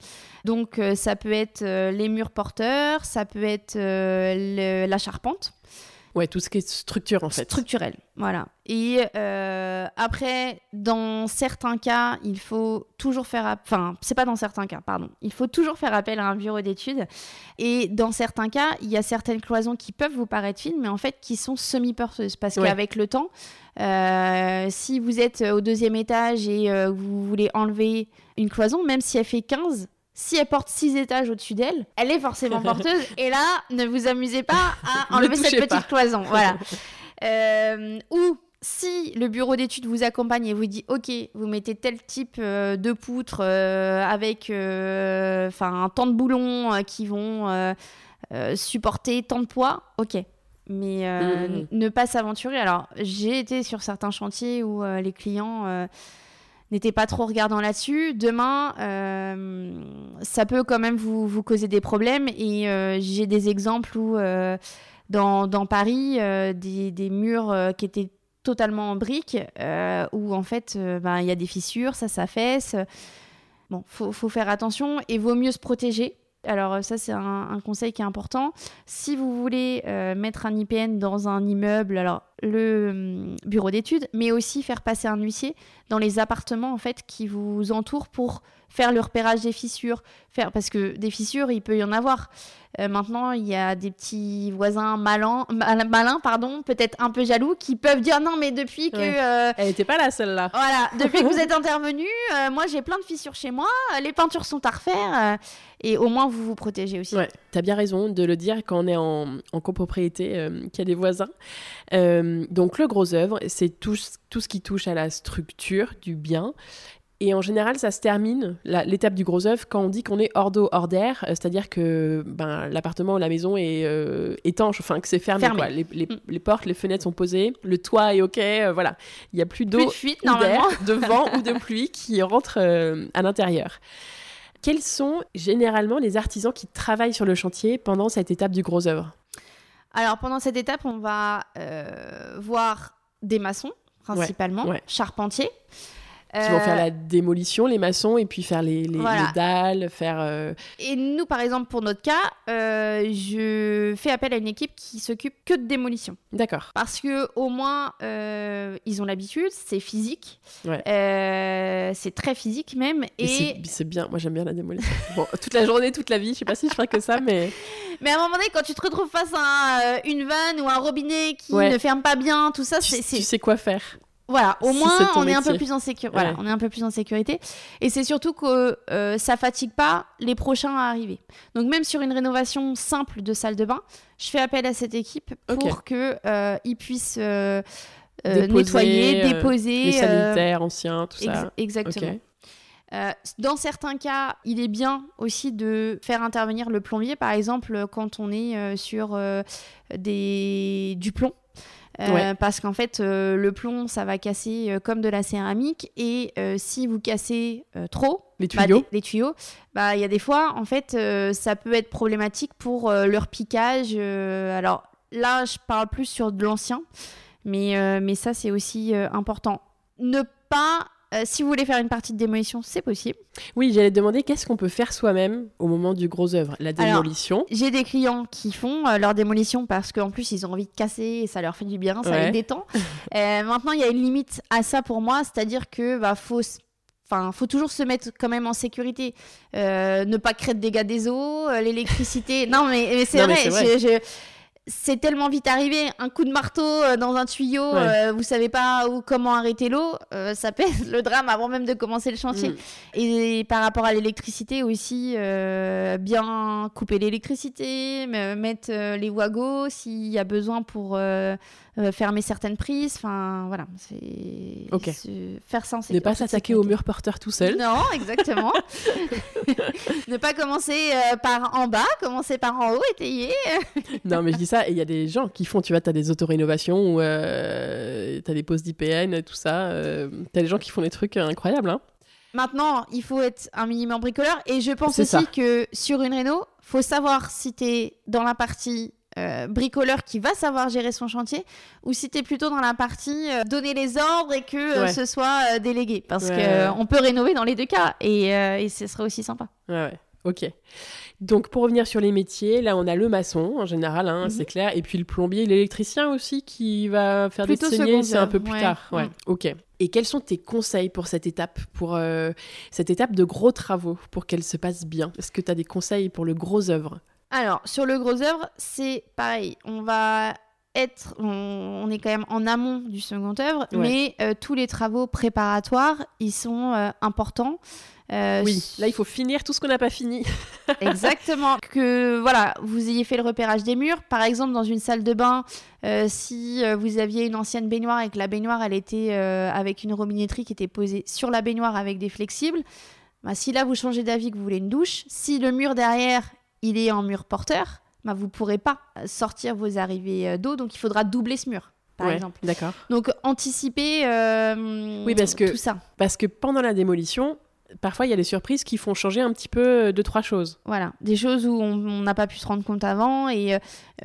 Donc, euh, ça peut être les murs porteurs, ça peut être la charpente. Ouais, tout ce qui est structure en fait. Structurel, voilà. Et euh, après, dans certains cas, il faut toujours faire, enfin, c'est pas dans certains cas, pardon. Il faut toujours faire appel à un bureau d'études. Et dans certains cas, il y a certaines cloisons qui peuvent vous paraître fines, mais en fait qui sont semi-porteuses, parce qu'avec le temps, euh, si vous êtes au deuxième étage et euh, vous voulez enlever une cloison, même si elle fait 15, si elle porte six étages au-dessus d'elle, elle est forcément porteuse. et là, ne vous amusez pas à enlever cette petite cloison. Voilà. Euh, ou si le bureau d'études vous accompagne et vous dit OK, vous mettez tel type euh, de poutre euh, avec enfin tant de boulons qui vont supporter tant de poids, OK. Mais mmh. ne pas s'aventurer. Alors, j'ai été sur certains chantiers où les clients n'était pas trop regardant là-dessus. Demain, euh, ça peut quand même vous, vous, causer des problèmes. Et euh, j'ai des exemples où, euh, dans, Paris, des, des, murs qui étaient totalement en briques, où en fait, ben, il y a des fissures, ça s'affaisse. Bon, faut, faut faire attention et vaut mieux se protéger. Alors ça, c'est un, conseil qui est important. Si vous voulez mettre un IPN dans un immeuble, alors le hum, bureau d'études, mais aussi faire passer un huissier dans les appartements en fait qui vous entourent pour faire le repérage des fissures, faire parce que des fissures, il peut y en avoir. Euh, maintenant, il y a des petits voisins malins, malins, pardon, peut-être un peu jaloux, qui peuvent dire non, mais depuis que euh, elle n'était pas là celle-là. Voilà, depuis que vous êtes intervenu, euh, moi j'ai plein de fissures chez moi, les peintures sont à refaire, et au moins vous vous protégez aussi. Ouais, as bien raison de le dire quand on est en, en copropriété, qu'il y a des voisins. donc le gros œuvre, c'est tout, tout ce qui touche à la structure du bien et en général, ça se termine, l'étape du gros œuvre, quand on dit qu'on est hors d'eau, hors d'air, euh, c'est-à-dire que ben, l'appartement ou la maison est euh, étanche, enfin que c'est fermé. Quoi. Les, mm. les, portes, les fenêtres sont posées, le toit est OK, euh, voilà. Il n'y a plus d'eau d'air, de vent ou de pluie qui rentre à l'intérieur. Quels sont généralement les artisans qui travaillent sur le chantier pendant cette étape du gros œuvre? Alors pendant cette étape, on va voir des maçons principalement, charpentiers. Qui vont faire la démolition, les maçons, et puis faire les, les, dalles, faire... Euh, et nous, par exemple, pour notre cas, euh, je fais appel à une équipe qui s'occupe que de démolition. D'accord. Parce que au moins, euh, ils ont l'habitude, c'est physique. c'est très physique même. Et, c'est bien, moi j'aime bien la démolition. bon, toute la journée, toute la vie, je sais pas si je ferai que ça, mais... Mais à un moment donné, quand tu te retrouves face à une vanne ou un robinet qui ne ferme pas bien, tout ça, c'est... Tu sais quoi faire. Voilà, au moins on est un peu plus en sécurité. Voilà, on est un peu plus en sécurité. Et c'est surtout que euh, ça fatigue pas les prochains à arriver. Donc même sur une rénovation simple de salle de bain, je fais appel à cette équipe pour que euh, ils puissent euh, nettoyer, déposer les sanitaires anciens, tout ça. Exactement. dans certains cas, il est bien aussi de faire intervenir le plombier, par exemple, quand on est sur des... du plomb. Euh, parce qu'en fait, euh, le plomb, ça va casser euh, comme de la céramique. Et si vous cassez trop, les bah, tuyaux, les, tuyaux, bah il y a des fois, en fait, ça peut être problématique pour leur piquage. alors là, je parle plus sur de l'ancien, mais mais ça c'est aussi important. Ne pas euh, si vous voulez faire une partie de démolition, c'est possible. Oui, j'allais te demander qu'est-ce qu'on peut faire soi-même au moment du gros œuvre, la démolition. J'ai des clients qui font euh, leur démolition parce qu'en plus ils ont envie de casser et ça leur fait du bien, ça les détend. Euh, maintenant, il y a une limite à ça pour moi, c'est-à-dire que bah, faut Enfin, faut toujours se mettre quand même en sécurité. ne pas créer de dégâts des eaux, l'électricité. non, mais, c'est vrai. Je, c'est tellement vite arrivé, un coup de marteau euh, dans un tuyau, euh, vous savez pas où comment arrêter l'eau, euh, ça pèse le drame avant même de commencer le chantier. Mm. Et par rapport à l'électricité aussi, bien couper l'électricité, mettre les wagos s'il y a besoin pour fermer certaines prises. Enfin voilà, c'est faire ça Ne pas s'attaquer au mur porteur tout seul. Non, exactement. ne pas commencer par en bas, commencer par en haut, étayer. non mais je dis ça et il y a des gens qui font, tu vois, tu as des autorénovations euh, t'as des pauses d'IPN, tout ça. Euh, t'as des gens qui font des trucs incroyables. Hein. Maintenant, il faut être un minimum bricoleur. Et je pense aussi que sur une réno, faut savoir si t'es dans la partie euh, bricoleur qui va savoir gérer son chantier ou si tu es plutôt dans la partie euh, donner les ordres et que euh, ce soit délégué. Parce qu'on on peut rénover dans les deux cas et, et ce serait aussi sympa. Ouais, ouais. Ok. Donc pour revenir sur les métiers, là on a le maçon en général, hein, c'est mhm. clair, et puis le plombier, l'électricien aussi qui va faire des saignées, c'est un peu plus tard. Ouais. Ok. Et quels sont tes conseils pour cette étape, pour cette étape de gros travaux, pour qu'elle se passe bien? Est-ce que tu as des conseils pour le gros œuvre? Alors, sur le gros œuvre, c'est pareil. On va être, on, est quand même en amont du second œuvre, mais euh, tous les travaux préparatoires, ils sont euh, importants. Euh, oui, là il faut finir tout ce qu'on n'a pas fini. Exactement. Que voilà, vous ayez fait le repérage des murs. Par exemple, dans une salle de bain, si vous aviez une ancienne baignoire et que la baignoire elle était avec une robinetterie qui était posée sur la baignoire avec des flexibles, bah, si là vous changez d'avis que vous voulez une douche, si le mur derrière il est en mur porteur, bah, vous ne pourrez pas sortir vos arrivées euh, d'eau, donc il faudra doubler ce mur. Par exemple. D'accord. Donc anticiper euh, oui, parce que, tout ça. Parce que pendant la démolition, parfois il y a des surprises qui font changer un petit peu deux trois choses. Voilà, des choses où on n'a pas pu se rendre compte avant. Et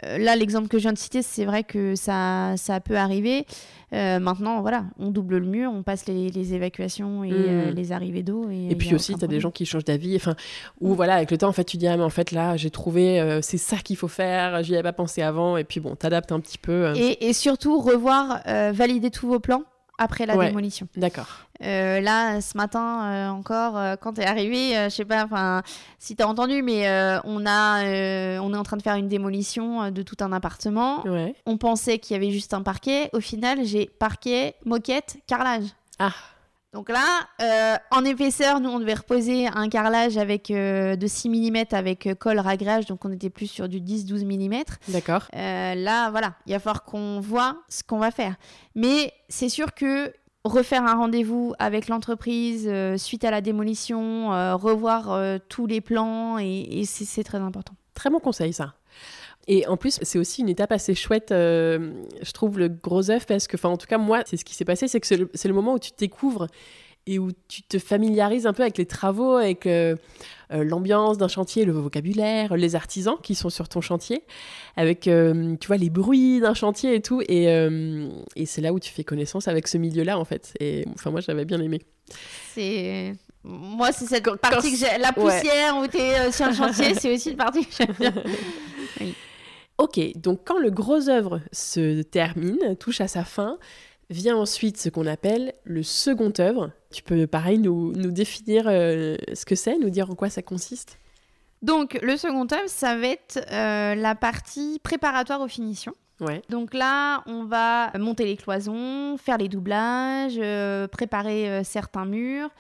euh, là, l'exemple que je viens de citer, c'est vrai que ça, ça peut arriver. Euh, maintenant, voilà, on double le mur, on passe les, évacuations et euh, hmm. les arrivées d'eau. Et, puis aussi, tu as des gens qui changent d'avis. Enfin, ou voilà, avec le temps, en fait, tu dis, ah, mais en fait, là, j'ai trouvé, c'est ça qu'il faut faire, j'y avais pas pensé avant. Et puis bon, t'adaptes un petit peu. Et, et, surtout, revoir, valider tous vos plans après la démolition. D'accord. Euh, là, ce matin euh, encore, euh, quand tu es arrivé, je sais pas, enfin, si tu as entendu, mais on a, on est en train de faire une démolition de tout un appartement. On pensait qu'il y avait juste un parquet. Au final, j'ai parquet, moquette, carrelage. Ah. Donc là, euh, en épaisseur, nous, on devait reposer un carrelage avec, euh, de 6 mm avec euh, colle ragrage, donc on était plus sur du 10-12 mm. D'accord. là, voilà, il va falloir qu'on voit ce qu'on va faire. Mais c'est sûr que refaire un rendez-vous avec l'entreprise suite à la démolition, revoir tous les plans, et c'est très important. Très bon conseil, ça. Et en plus, c'est aussi une étape assez chouette, euh, je trouve, le gros œuf, parce que, enfin, en tout cas, moi, c'est ce qui s'est passé, c'est que c'est le, moment où tu découvres et où tu te familiarises un peu avec les travaux, avec euh, euh, l'ambiance d'un chantier, le vocabulaire, les artisans qui sont sur ton chantier, avec, tu vois, les bruits d'un chantier et tout. Et, et c'est là où tu fais connaissance avec ce milieu-là, en fait. Et enfin, moi, j'avais bien aimé. C'est moi, c'est cette partie que j'ai. La poussière où tu es sur un chantier, c'est aussi une partie que j'aime bien. oui. Ok, donc quand le gros œuvre se termine, touche à sa fin, vient ensuite ce qu'on appelle le second œuvre. Tu peux pareil nous, définir euh, ce que c'est, nous dire en quoi ça consiste? Donc le second œuvre, ça va être euh, la partie préparatoire aux finitions. Ouais. Donc là, on va monter les cloisons, faire les doublages, euh, préparer certains murs.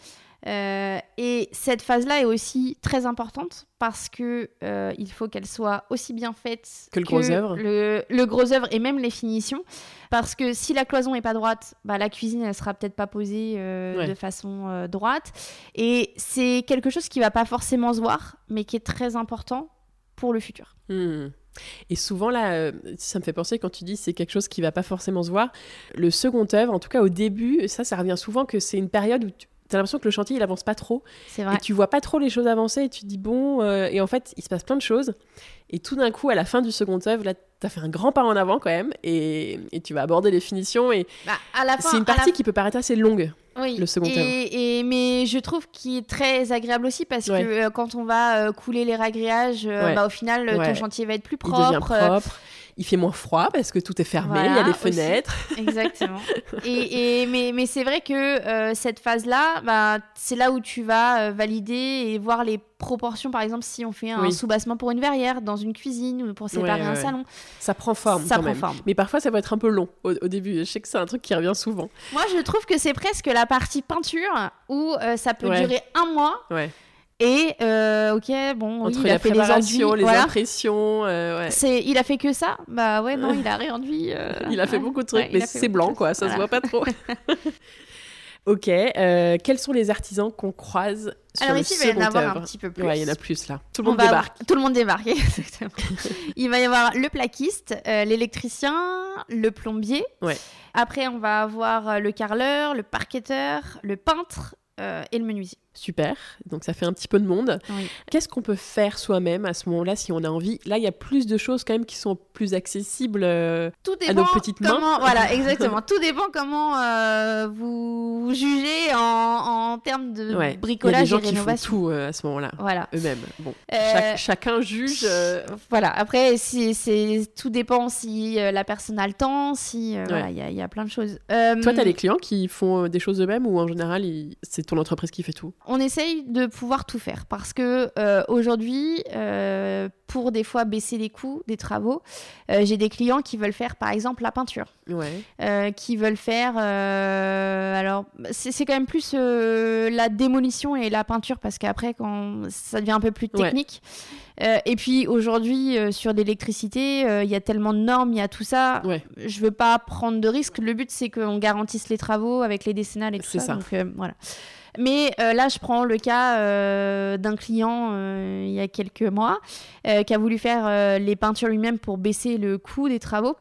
Euh, et cette phase-là est aussi très importante parce que euh, il faut qu'elle soit aussi bien faite que le gros œuvre. Le, gros œuvre et même les finitions. Parce que si la cloison est pas droite, bah, la cuisine elle sera peut-être pas posée euh, de façon droite. Et c'est quelque chose qui va pas forcément se voir, mais qui est très important pour le futur. Hmm. Et souvent, là, ça me fait penser quand tu dis c'est quelque chose qui va pas forcément se voir. Le second œuvre, en tout cas au début, ça, ça revient souvent que c'est une période où tu T'as l'impression que le chantier il avance pas trop. C'est vrai. Et tu vois pas trop les choses avancer et tu te dis bon. Euh, et en fait, il se passe plein de choses. Et tout d'un coup, à la fin du second œuvre, là, t'as fait un grand pas en avant quand même. Et, et tu vas aborder les finitions. Et bah, c'est une partie qui peut paraître assez longue. Oui, le second œuvre. Et, mais je trouve qu'il est très agréable aussi parce que euh, quand on va euh, couler les ragréages, bah, au final, ton chantier va être plus propre. Il devient propre il fait moins froid parce que tout est fermé, il y a des fenêtres. Exactement. et, mais, mais c'est vrai que euh, cette phase-là, bah, c'est là où tu vas euh, valider et voir les proportions, par exemple, si on fait un soubassement pour une verrière dans une cuisine ou pour séparer un salon. Ça prend forme. Ça prend forme. Mais parfois, ça va être un peu long au, début. Je sais que c'est un truc qui revient souvent. Moi, je trouve que c'est presque la partie peinture où euh, ça peut durer un mois. Ouais. Et euh, ok, bon, Entre il a fait les enduits, les impressions, euh, ouais. C'est, il a fait que ça? Bah ouais, non, il a réenduit. Euh, il a fait beaucoup de trucs, mais c'est blanc, quoi. Ça se voit pas trop. Ok. euh, quels sont les artisans qu'on croise sur Alors le ici, il va y en avoir un petit peu plus. Ouais, il y en a plus là. Tout le On monde va- débarque. Tout le monde débarque, exactement. il va y avoir le plaquiste, euh, l'électricien, le plombier. Ouais. Après, on va avoir euh, le carreleur, le parquetteur, le peintre euh, et le menuisier. Super. Donc ça fait un petit peu de monde. Oui. Qu'est-ce qu'on peut faire soi-même à ce moment-là si on a envie? Là, il y a plus de choses quand même qui sont plus accessibles. euh, Tout À nos petites mains. comment, voilà, exactement. Tout dépend comment euh, vous, vous jugez en, en termes de Ouais. Il y a des bricolage gens et qui font rénovation. tout euh, à ce moment-là. Voilà. Eux-mêmes. Bon. Chac- chacun juge. Voilà. Après, si, tout dépend si la personne a le temps, si Ouais. il y, a- il y a plein de choses. Toi, tu as des clients qui font des choses eux-mêmes ou en général, ils- c'est ton entreprise qui fait tout? On essaye de pouvoir tout faire parce que euh, aujourd'hui, euh, pour des fois baisser les coûts des travaux, euh, j'ai des clients qui veulent faire par exemple la peinture, Ouais. qui veulent faire. alors, c'est quand même plus la démolition et la peinture parce qu'après, quand ça devient un peu plus technique. Et puis aujourd'hui, sur l'électricité, il y a tellement de normes, il y a tout ça. Ouais. Je veux pas prendre de risques. Le but, c'est qu'on garantisse les travaux avec les décennales et tout C'est ça. ça. Donc voilà. Mais euh, là, je prends le cas euh, d'un client euh, il y a quelques mois qui a voulu faire les peintures lui-même pour baisser le coût des travaux.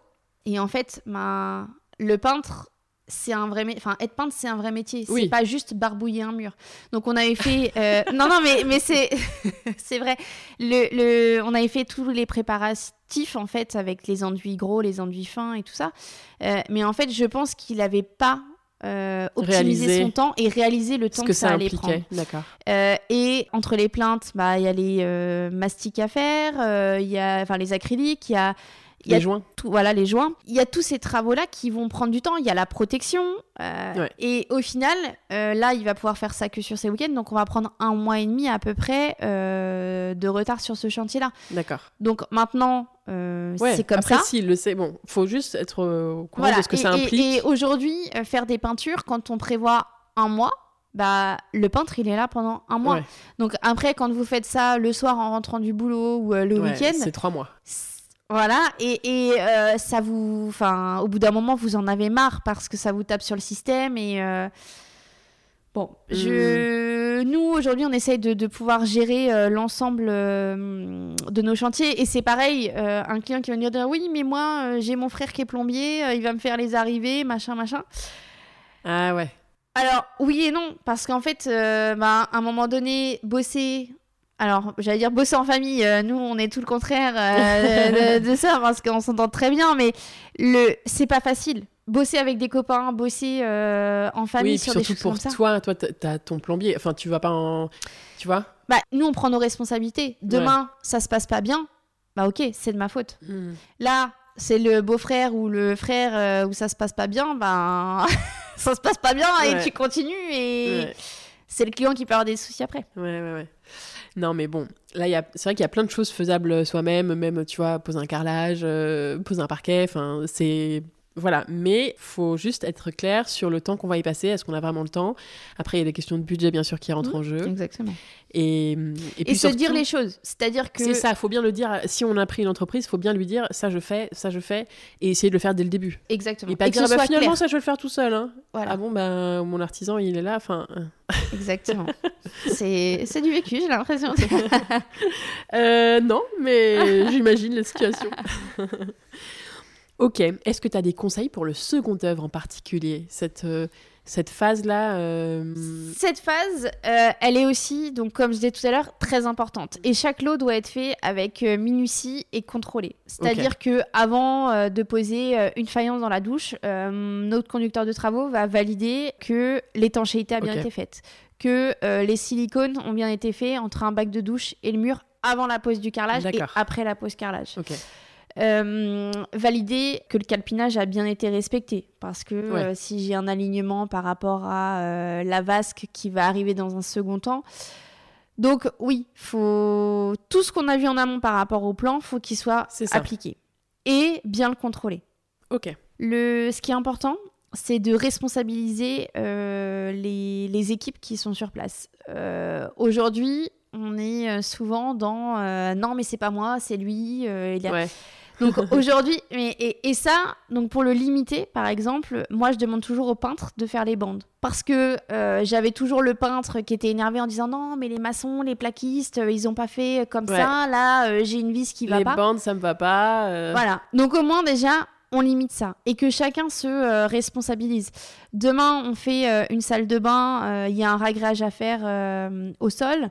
Et en fait, ma... le peintre, c'est un vrai. Enfin, être peintre, c'est un vrai métier. Oui. C'est pas juste barbouiller un mur. Donc, on avait fait. euh, non, non, mais, mais c'est c'est vrai. Le, le... On avait fait tous les préparatifs, en fait, avec les enduits gros, les enduits fins et tout ça. Euh, mais en fait, je pense qu'il avait pas. Euh, optimisé Réalisé. son temps et réalisé le temps que, que ça, ça allait prendre. D'accord. Euh, et entre les plaintes, bah, il y a les euh, mastiques à faire, euh, il y a enfin, les acryliques, il y a, il y a Les joints. tout, voilà, les joints. Il y a tous ces travaux-là qui vont prendre du temps. Il y a la protection. euh, Ouais. Et au final, euh, là, il va pouvoir faire ça que sur ses week-ends. Donc, on va prendre un mois et demi à peu près euh, de retard sur ce chantier-là. D'accord. Donc, maintenant, Ouais, c'est comme après, ça. s'il le sait, bon, faut juste être au courant Voilà. de ce que et, ça implique. et aujourd'hui, faire des peintures, quand on prévoit un mois, bah, le peintre, il est là pendant un mois. Ouais. Donc après, quand vous faites ça le soir en rentrant du boulot ou euh, le Ouais, week-end, C'est trois mois. Voilà, et, et, euh, ça vous, enfin, au bout d'un moment, vous en avez marre parce que ça vous tape sur le système et euh, bon, je, Hmm. nous aujourd'hui, on essaye de, de pouvoir gérer euh, l'ensemble euh, de nos chantiers et c'est pareil, euh, un client qui va nous dire oui, mais moi, j'ai mon frère qui est plombier, il va me faire les arrivées, machin, machin. Ah ouais. Alors, oui et non, parce qu'en fait, bah, à un moment donné, bosser. Alors, j'allais dire bosser en famille, euh, nous, on est tout le contraire euh, de, de ça, parce qu'on s'entend très bien, mais le c'est pas facile. Bosser avec des copains, bosser euh, en famille oui, sur des surtout choses pour comme ça. toi, toi, t'as- ton plombier. Enfin, tu vas pas en. Tu vois? Bah, nous, on prend nos responsabilités. Demain, ça se passe pas bien, bah ok, c'est de ma faute. Hmm. Là, c'est le beau-frère ou le frère où ça se passe pas bien, ben ça se passe pas bien et tu continues et Ouais. c'est le client qui peut avoir des soucis après. Ouais, ouais, ouais. Non, mais bon, là, y a... c'est vrai qu'il y a plein de choses faisables soi-même, même, tu vois, poser un carrelage, euh, poser un parquet, enfin, c'est... Voilà, mais faut juste être clair sur le temps qu'on va y passer, est-ce qu'on a vraiment le temps? Après, il y a des questions de budget, bien sûr, qui rentrent en jeu. Exactement. Et, et, Et, puis se surtout- dire les choses. C'est-à-dire que. C'est ça, faut bien le dire. Si on a pris une entreprise, faut bien lui dire ça je fais, ça je fais, et essayer de le faire dès le début. Exactement. Et pas Et que dire ce bah, soit finalement clair. ça je vais le faire tout seul. Hein. Voilà. Ah bon bah mon artisan il est là. Enfin. Exactement. c'est c'est du vécu, j'ai l'impression. Euh, non, mais j'imagine la situation. ok, est-ce que tu as des conseils pour le second œuvre en particulier Cette, euh, cette phase-là euh, Cette phase, euh, elle est aussi, donc comme je disais tout à l'heure, très importante. Et chaque lot doit être fait avec minutie et contrôlé. C'est-à-dire que avant de poser une faïence dans la douche, notre conducteur de travaux va valider que l'étanchéité a bien été faite, que les silicones ont bien été faits entre un bac de douche et le mur avant la pose du carrelage et après la pose carrelage. Ok, Euh, valider que le calpinage a bien été respecté. Parce que Ouais. euh, si j'ai un alignement par rapport à euh, la vasque qui va arriver dans un second temps. Donc oui, faut tout ce qu'on a vu en amont par rapport au plan, faut qu'il soit appliqué et bien le contrôler. ok, Le, ce qui est important, c'est de responsabiliser les, les équipes qui sont sur place. Aujourd'hui, on est souvent dans euh, non mais c'est pas moi, c'est lui. euh, il a- ouais. Donc aujourd'hui, et, et, ça, donc pour le limiter, par exemple, moi je demande toujours au peintre de faire les bandes. Parce que euh, j'avais toujours le peintre qui était énervé en disant non, mais les maçons, les plaquistes, euh, ils ont pas fait comme ça. Là, euh, j'ai une vis qui va les pas. Les bandes, ça me va pas. Voilà. Donc au moins déjà, on limite ça et que chacun se responsabilise. Demain, on fait une salle de bain, il y a un ragréage à faire au sol.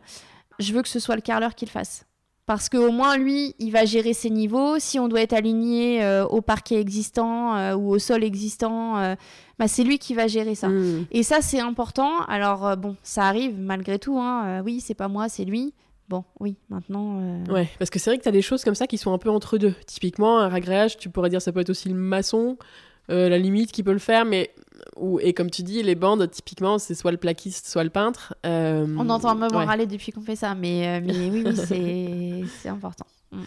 Je veux que ce soit le carreleur qui le fasse. Parce qu'au moins, lui, il va gérer ses niveaux. Si on doit être aligné euh, au parquet existant euh, ou au sol existant, euh, bah, c'est lui qui va gérer ça. Hmm. Et ça, c'est important. Alors, bon, ça arrive malgré tout. Hein. oui, c'est pas moi, c'est lui. Bon, oui, maintenant. Ouais, parce que c'est vrai que tu as des choses comme ça qui sont un peu entre deux. Typiquement, un ragréage, tu pourrais dire ça peut être aussi le maçon, la limite qui peut le faire, mais et comme tu dis, les bandes, typiquement, c'est soit le plaquiste, soit le peintre. Euh, on entend me ouais. râler depuis qu'on fait ça, mais, euh, mais oui, oui c'est important. Mm.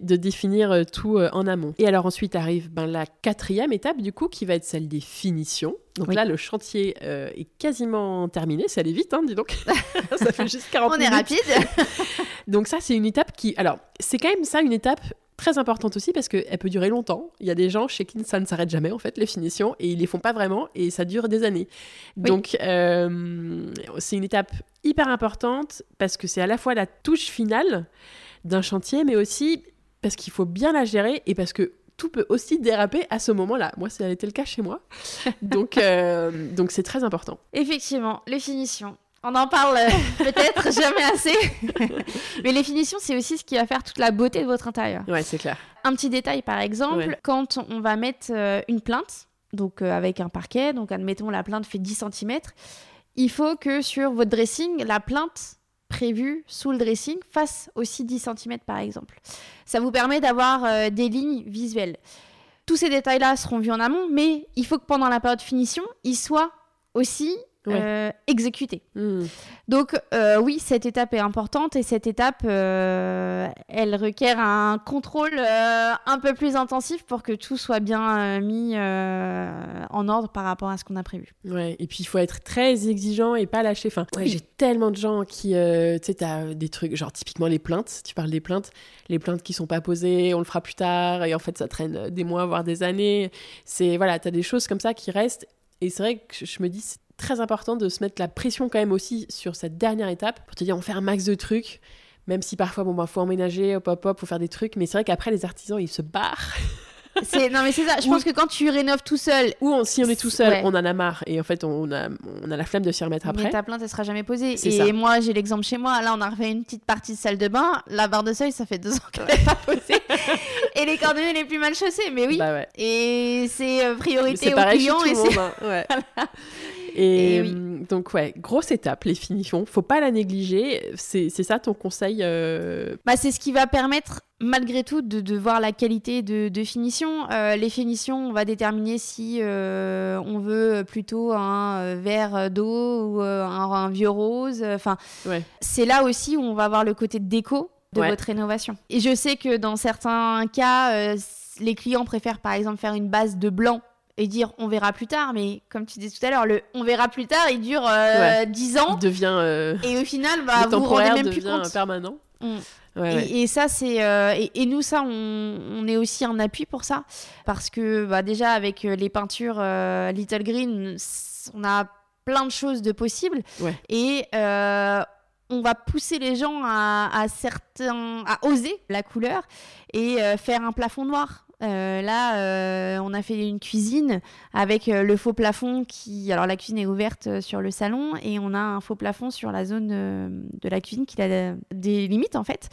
De définir euh, tout en amont. Et alors ensuite arrive ben, la quatrième étape, du coup, qui va être celle des finitions. Donc là, le chantier est quasiment terminé. Ça allait vite, hein, dis donc. ça fait juste 40 minutes. On est rapide. donc ça, c'est une étape qui... Alors, c'est quand même ça, une étape très importante aussi parce qu'elle peut durer longtemps. Il y a des gens chez qui ça ne s'arrête jamais en fait les finitions et ils les font pas vraiment et ça dure des années. Donc euh, c'est une étape hyper importante parce que c'est à la fois la touche finale d'un chantier mais aussi parce qu'il faut bien la gérer et parce que tout peut aussi déraper à ce moment-là. Moi, ça a été le cas chez moi. Donc, euh, donc c'est très important. Effectivement, les finitions. On en parle euh, peut-être jamais assez. Mais les finitions, c'est aussi ce qui va faire toute la beauté de votre intérieur. Ouais, c'est clair. Un petit détail, par exemple, quand on va mettre euh, une plainte, donc euh, avec un parquet, donc admettons la plainte fait 10 cm, il faut que sur votre dressing, la plainte prévue sous le dressing fasse aussi 10 cm, par exemple. Ça vous permet d'avoir des lignes visuelles. Tous ces détails-là seront vus en amont, mais il faut que pendant la période de finition, ils soient aussi euh, exécuter. Hmm. Donc euh, oui, cette étape est importante et cette étape, euh, elle requiert un contrôle un peu plus intensif pour que tout soit bien mis en ordre par rapport à ce qu'on a prévu. Ouais, et puis il faut être très exigeant et pas lâcher. Enfin, j'ai tellement de gens qui, tu sais, as des trucs, genre typiquement les plaintes, tu parles des plaintes, les plaintes qui sont pas posées, on le fera plus tard et en fait ça traîne des mois, voire des années. C'est, voilà, tu as des choses comme ça qui restent et c'est vrai que je me dis, très important de se mettre la pression quand même aussi sur cette dernière étape pour te dire on fait un max de trucs même si parfois bon bah faut emménager hop hop hop faut faire des trucs. Mais c'est vrai qu'après les artisans ils se barrent. Non mais c'est ça. Je pense que quand tu rénoves tout seul ou si on est tout seul on en a marre et en fait on a, on a la flemme de s'y remettre après. mais ta plainte elle sera jamais posée. Et moi j'ai l'exemple chez moi. Là on a refait une petite partie de salle de bain. La barre de seuil ça fait deux ans qu'elle n'est pas posée. Et les cordonniers les plus mal chaussés. Mais oui. Bah et c'est euh, priorité aux clients et c'est hein. Et, euh, donc, ouais, grosse étape, les finitions. Faut pas la négliger. C'est ça ton conseil euh bah, C'est ce qui va permettre, malgré tout, de, de voir la qualité de, de finition. Euh, les finitions, on va déterminer si on veut plutôt un verre d'eau ou un, vieux rose. Enfin, c'est là aussi où on va voir le côté déco de votre rénovation. Et je sais que dans certains cas, les clients préfèrent par exemple faire une base de blanc et dire on verra plus tard, mais comme tu disais tout à l'heure, le on verra plus tard, il dure euh, 10 ans. Il devient. Euh, et au final, bah, vous vous rendez même plus compte. permanent. Mm. et, ça, c'est. Euh, et, nous, ça, on, on, est aussi un appui pour ça. Parce que bah, déjà, avec euh, les peintures Little Green, on a plein de choses de possibles. Et on va pousser les gens à, à, certains, à oser la couleur et faire un plafond noir. Euh, là, euh, on a fait une cuisine avec euh, le faux plafond qui. Alors, la cuisine est ouverte sur le salon et on a un faux plafond sur la zone de la cuisine qui a des limites en fait.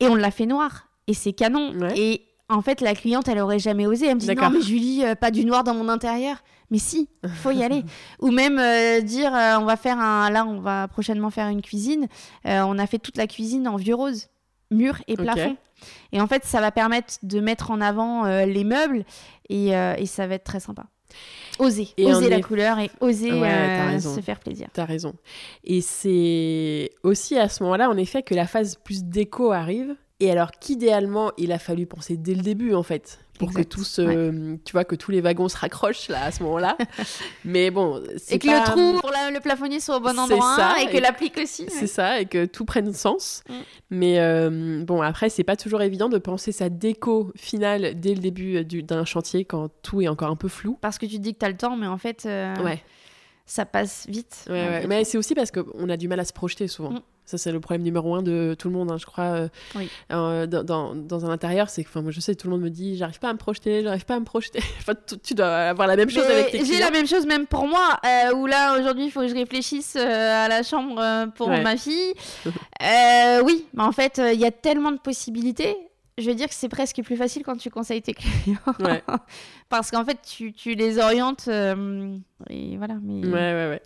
Et on l'a fait noir. Et c'est canon. Et en fait, la cliente, elle aurait jamais osé. Elle me dit Non, mais Julie, pas du noir dans mon intérieur. Mais si, faut y aller. Ou même dire On va faire un. Là, on va prochainement faire une cuisine. on a fait toute la cuisine en vieux rose, mur et plafond. Et en fait, ça va permettre de mettre en avant euh, les meubles euh, et, ça va être très sympa. Oser, oser la couleur et oser euh, se faire plaisir. T'as raison. Et c'est aussi à ce moment-là, en effet, que la phase plus déco arrive. Et alors qu'idéalement, il a fallu penser dès le début, en fait, pour que se, tu vois, que tous les wagons se raccrochent là à ce moment-là. Mais bon, c'est Et que pas- le trou pour la- le plafonnier soit au bon C'est endroit ça, et que l'applique aussi. C'est ça, et que tout prenne sens. Mm. Mais euh, bon, après, c'est pas toujours évident de penser sa déco finale dès le début euh, du- d'un chantier quand tout est encore un peu flou. Parce que tu te dis que t'as le temps, mais en fait, euh, Ouais, ça passe vite. Mais c'est aussi parce qu'on a du mal à se projeter souvent. Mm. Ça, c'est le problème numéro un de tout le monde, hein, je crois. euh, Oui. euh, dans, dans, dans un intérieur, c'est que, enfin, moi, je sais, tout le monde me dit, j'arrive pas à me projeter, j'arrive pas à me projeter. enfin, tu, tu dois avoir la même chose Mais avec tes J'ai la même chose même pour moi, euh, où là aujourd'hui il faut que je réfléchisse euh, à la chambre pour Ouais. ma fille. Oui, mais en fait il y a tellement de possibilités. Je veux dire que c'est presque plus facile quand tu conseilles tes clients. Ouais. Parce qu'en fait tu, tu les orientes euh, et voilà. Mais... Ouais, ouais, ouais.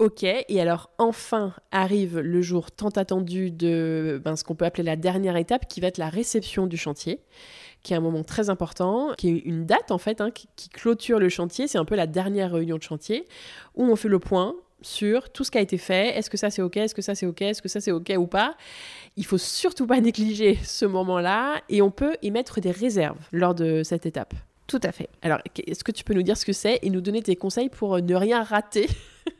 Ok, et alors enfin arrive le jour tant attendu de ben, ce qu'on peut appeler la dernière étape, qui va être la réception du chantier, qui est un moment très important, qui est une date en fait, hein, qui, qui clôture le chantier. C'est un peu la dernière réunion de chantier où on fait le point sur tout ce qui a été fait. Est-ce que ça c'est ok? Est-ce que ça c'est ok? Est-ce que ça c'est ok ou pas? Il faut surtout pas négliger ce moment-là et on peut y mettre des réserves lors de cette étape. Tout à fait. Alors, est-ce que tu peux nous dire ce que c'est et nous donner tes conseils pour euh, ne rien rater?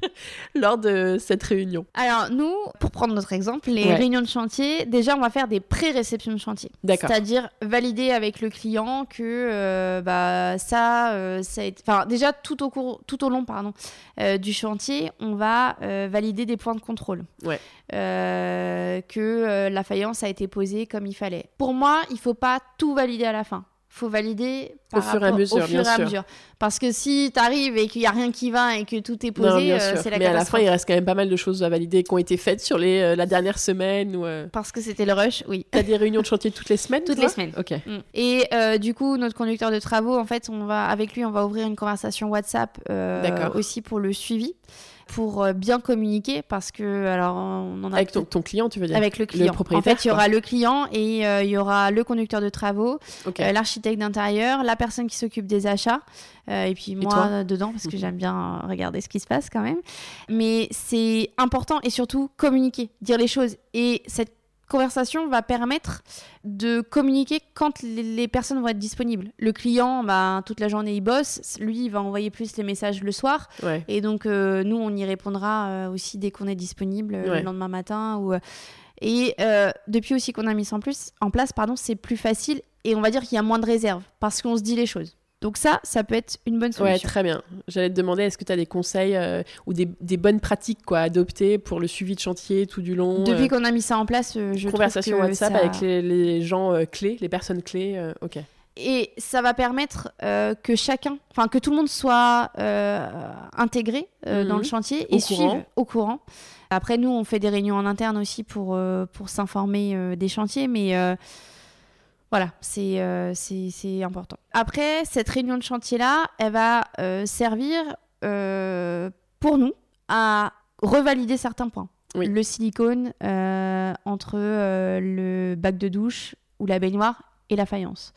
lors de cette réunion Alors nous, pour prendre notre exemple, les Ouais. réunions de chantier, déjà on va faire des pré-réceptions de chantier. D'accord. C'est-à-dire valider avec le client que euh, bah, ça, euh, ça a été... Enfin déjà tout au, cours, tout au long pardon, euh, du chantier, on va valider des points de contrôle. Ouais. Que la faïence a été posée comme il fallait. Pour moi, il faut pas tout valider à la fin. Faut valider par Au fur et à mesure, au fur bien et à sûr. mesure. Parce que si tu arrives et qu'il y a rien qui va et que tout est posé, euh, c'est la Mais à la fin, il reste quand même pas mal de choses à valider qui ont été faites sur les, euh, la dernière semaine. Ou, euh, Parce que c'était le rush, oui. T'as des réunions de chantier toutes les semaines Toutes les semaines. Ok. Mm. Et du coup, notre conducteur de travaux, en fait, on va avec lui, on va ouvrir une conversation WhatsApp aussi pour le suivi, pour euh, bien communiquer, parce que alors on en a Avec ton, ton client, tu veux dire? Avec le client. en propriétaire, fait, il y aura le client et euh, il y aura le conducteur de travaux, euh, l'architecte d'intérieur, la personne qui s'occupe des achats, euh, et puis moi dedans parce que Mhm. j'aime bien regarder ce qui se passe quand même. Mais c'est important et surtout communiquer, dire les choses. Et cette conversation va permettre de communiquer quand les, personnes vont être disponibles. Le client, bah, toute la journée il bosse, lui il va envoyer plus les messages le soir. Ouais. Et donc, euh, nous, on y répondra euh, aussi dès qu'on est disponible euh, Ouais. le lendemain matin. Ou, Et euh, depuis aussi qu'on a mis ça en, plus, en place, pardon, c'est plus facile et on va dire qu'il y a moins de réserves parce qu'on se dit les choses. Donc ça, ça peut être une bonne Ouais, solution. très bien. J'allais te demander, est-ce que tu as des conseils euh, ou des, des bonnes pratiques quoi, à adopter pour le suivi de chantier tout du long Depuis euh, qu'on a mis ça en place, euh, je Conversation trouve que WhatsApp ça- avec les, les gens euh, clés, les personnes clés. ok. Et ça va permettre que chacun, enfin que tout le monde soit intégré dans Mhm. le chantier Au et suive au courant. Après, nous, on fait des réunions en interne aussi pour, pour s'informer des chantiers, mais voilà, c'est euh, c'est c'est important. Après, cette réunion de chantier-là, elle va euh, servir euh, pour nous à revalider certains points. Oui. Le silicone entre le bac de douche ou la baignoire et la faïence.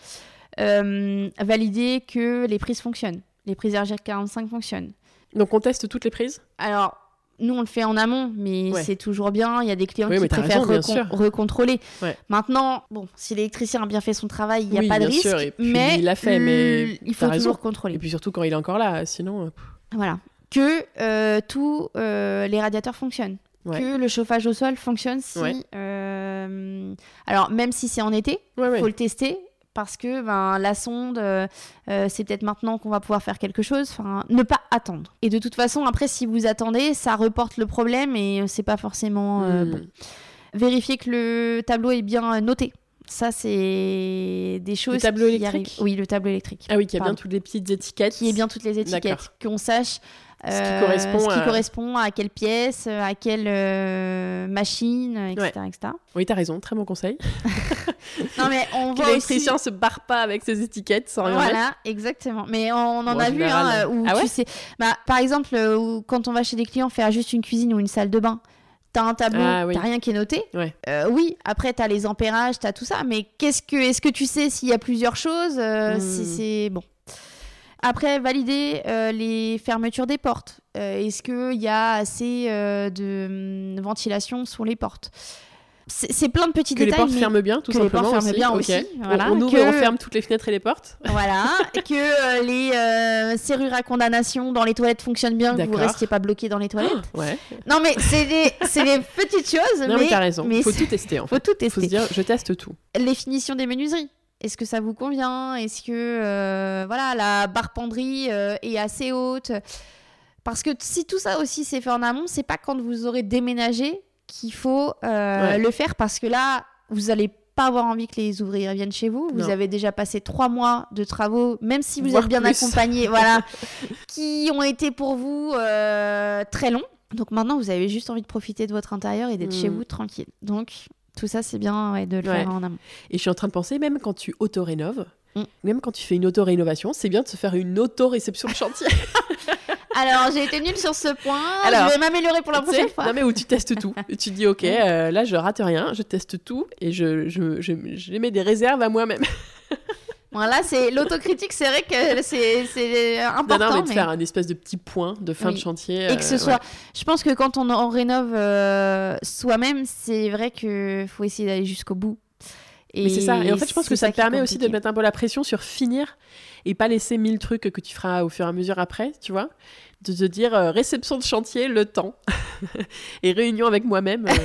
Valider que les prises fonctionnent, les prises RG45 fonctionnent. Donc on teste toutes les prises? Alors, nous, on le fait en amont, mais Ouais. c'est toujours bien. Il y a des clients Oui, qui préfèrent raison, recon- recontrôler. Ouais. Maintenant, bon, si l'électricien a bien fait son travail, il n'y a Oui, pas de risque. sûr, et puis mais il l'a fait, mais l- il faut toujours contrôler. Et puis surtout quand il est encore là, sinon. euh, Voilà. Que euh, tous euh, les radiateurs fonctionnent. Ouais. Que le chauffage au sol fonctionne si. Ouais. euh, alors, même si c'est en été, ouais. faut le tester parce que ben, la sonde, euh, euh, c'est peut-être maintenant qu'on va pouvoir faire quelque chose. Enfin, ne pas attendre. Et de toute façon, après, si vous attendez, ça reporte le problème et euh, c'est pas forcément euh, Hmm. bon. Vérifier que le tableau est bien noté. Ça, c'est des choses. tableau qui électrique arrivent. Oui, le tableau électrique. Ah oui, qu'il y a bien toutes les petites étiquettes. Qui est bien toutes les étiquettes. Qu'on sache. Ce qui euh, correspond ce qui à- correspond à quelle pièce, euh, à quelle euh, machine, euh, etc. etc. Oui, t'as raison, très bon conseil. Non, mais on voit aussi... l'électricien se barre pas avec ses étiquettes sans rien mettre. Voilà, exactement. Mais on en Bon, a vu, hein, euh, où ah ouais tu sais, bah, par exemple, euh, où- quand on va chez des clients faire juste une cuisine ou une salle de bain, t'as un tableau, Ah oui. t'as rien qui est noté. Ouais. Euh, oui, après t'as les ampérages, t'as tout ça, mais qu'est-ce que, est-ce que tu sais s'il y a plusieurs choses Euh, Hmm. si c'est bon? Après, valider euh, les fermetures des portes. Euh, est-ce qu'il y a assez euh, de hum, ventilation sur les portes? C'est plein de petits que détails. Que les portes ferment bien, tout que simplement. les portes ferment bien aussi. aussi. Voilà. On, ouvre que... et on ferme toutes les fenêtres et les portes. Voilà. que les serrures à condamnation dans les toilettes fonctionnent bien, que vous restiez pas bloqué dans les toilettes. ouais. Non, mais c'est des, des, petites choses. Non, mais, mais t'as raison. Il faut tout tester. En faut fait. tout tester. Faut se dire, je teste tout. Les finitions des menuiseries. Est-ce que ça vous convient? Est-ce que euh, voilà la barre penderie est assez haute? Parce que si tout ça aussi c'est fait en amont, c'est pas quand vous aurez déménagé qu'il faut euh, le faire parce que là, vous allez pas avoir envie que les ouvriers viennent chez vous. Vous non. avez déjà passé trois mois de travaux, même si vous êtes bien plus. accompagné, voilà, qui ont été pour vous euh, très longs. Donc maintenant, vous avez juste envie de profiter de votre intérieur et d'être Mm. chez vous tranquille. Donc tout ça, c'est bien ouais, de le Ouais. faire en amont. Et je suis en train de penser, même quand tu auto-rénoves, Mm. même quand tu fais une auto-rénovation, c'est bien de se faire une auto-réception de chantier. Alors, j'ai été nulle sur ce point. Alors, je vais m'améliorer pour la prochaine fois. Non, mais où tu testes tout. Tu dis, OK, euh, là, je rate rien, je teste tout et je, je, je, je mets des réserves à moi-même. Voilà, c'est l'autocritique, c'est vrai que c'est important. Non, non, mais de mais- faire un espèce de petit point de fin Oui. de chantier. Et que ce euh, soit. ouais. Je pense que quand on, on rénove euh, soi-même, c'est vrai qu'il faut essayer d'aller jusqu'au bout. Mais c'est ça. Et en fait, je pense que ça, te permet aussi de mettre un peu la pression sur finir et pas laisser mille trucs que tu feras au fur et à mesure après, tu vois. De te dire euh, réception de chantier, le temps. et réunion avec moi-même.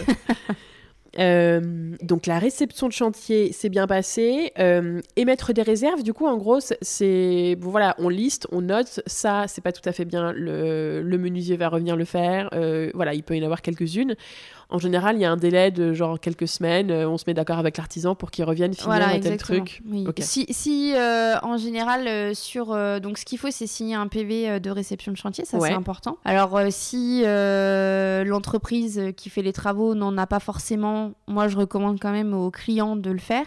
euh. Donc la réception de chantier s'est bien passée. Euh, émettre des réserves, du coup, en gros, c'est- voilà, on liste, on note. Ça, c'est pas tout à fait bien. Le, le menuisier va revenir le faire. Euh, voilà, il peut y en avoir quelques-unes. En général, il y a un délai de genre quelques semaines. Euh, on se met d'accord avec l'artisan pour qu'il revienne finir Voilà, un tel truc. Oui. Si, si euh, en général, euh, sur. euh, donc, ce qu'il faut, c'est signer un PV de réception de chantier, ça Ouais. c'est important. Alors, euh, si l'entreprise qui fait les travaux n'en a pas forcément, moi je recommande quand même aux clients de le faire.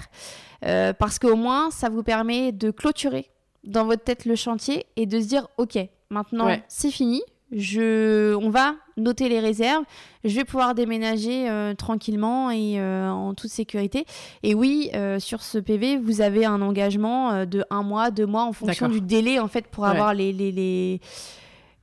parce qu'au moins, ça vous permet de clôturer dans votre tête le chantier et de se dire ok, maintenant Ouais. c'est fini. Je, on va noter les réserves. Je vais pouvoir déménager euh, tranquillement et euh, en toute sécurité. Et oui, euh, sur ce PV, vous avez un engagement de un mois, deux mois en fonction du délai en fait pour Ouais. avoir les, les, les-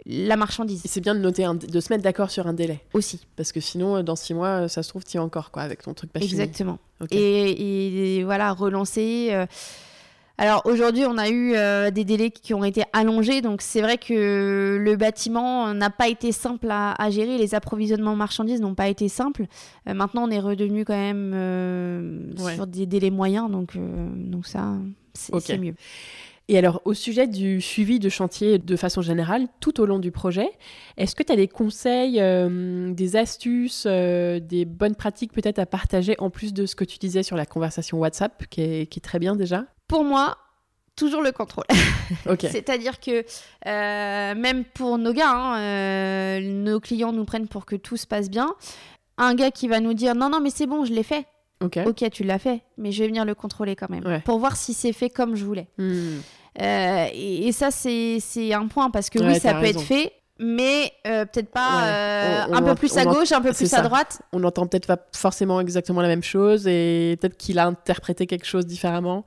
la marchandise c'est bien de noter, un- de se mettre d'accord sur un délai. aussi. Parce que sinon, dans six mois, ça se trouve, tu encore, quoi, avec ton truc pas fini. Exactement. Ok. Et, et voilà, relancer. Alors aujourd'hui, on a eu euh, des délais qui ont été allongés, donc c'est vrai que le bâtiment n'a pas été simple à, à gérer, les approvisionnements marchandises n'ont pas été simples. Euh, maintenant, on est redevenu quand même euh, Ouais. sur des délais moyens, donc, donc ça, c'est Ok. c'est mieux. Et alors, au sujet du suivi de chantier de façon générale, tout au long du projet, est-ce que tu as des conseils, euh, des astuces, euh, des bonnes pratiques peut-être à partager en plus de ce que tu disais sur la conversation WhatsApp, qui est, qui est très bien déjà? Pour moi, toujours le contrôle. C'est-à-dire que euh, même pour nos gars, hein, euh, nos clients nous prennent pour que tout se passe bien. Un gars qui va nous dire non, non, mais c'est bon, je l'ai fait. Ok. Ok, tu l'as fait, mais je vais venir le contrôler quand même Ouais. pour voir si c'est fait comme je voulais. Hmm. Euh, et, et ça, c'est un point parce que Ouais, oui, ça peut raison. être fait, mais euh, peut-être pas Ouais. On- un peu plus à gauche, un peu plus à droite. On n'entend peut-être pas forcément exactement la même chose et peut-être qu'il a interprété quelque chose différemment.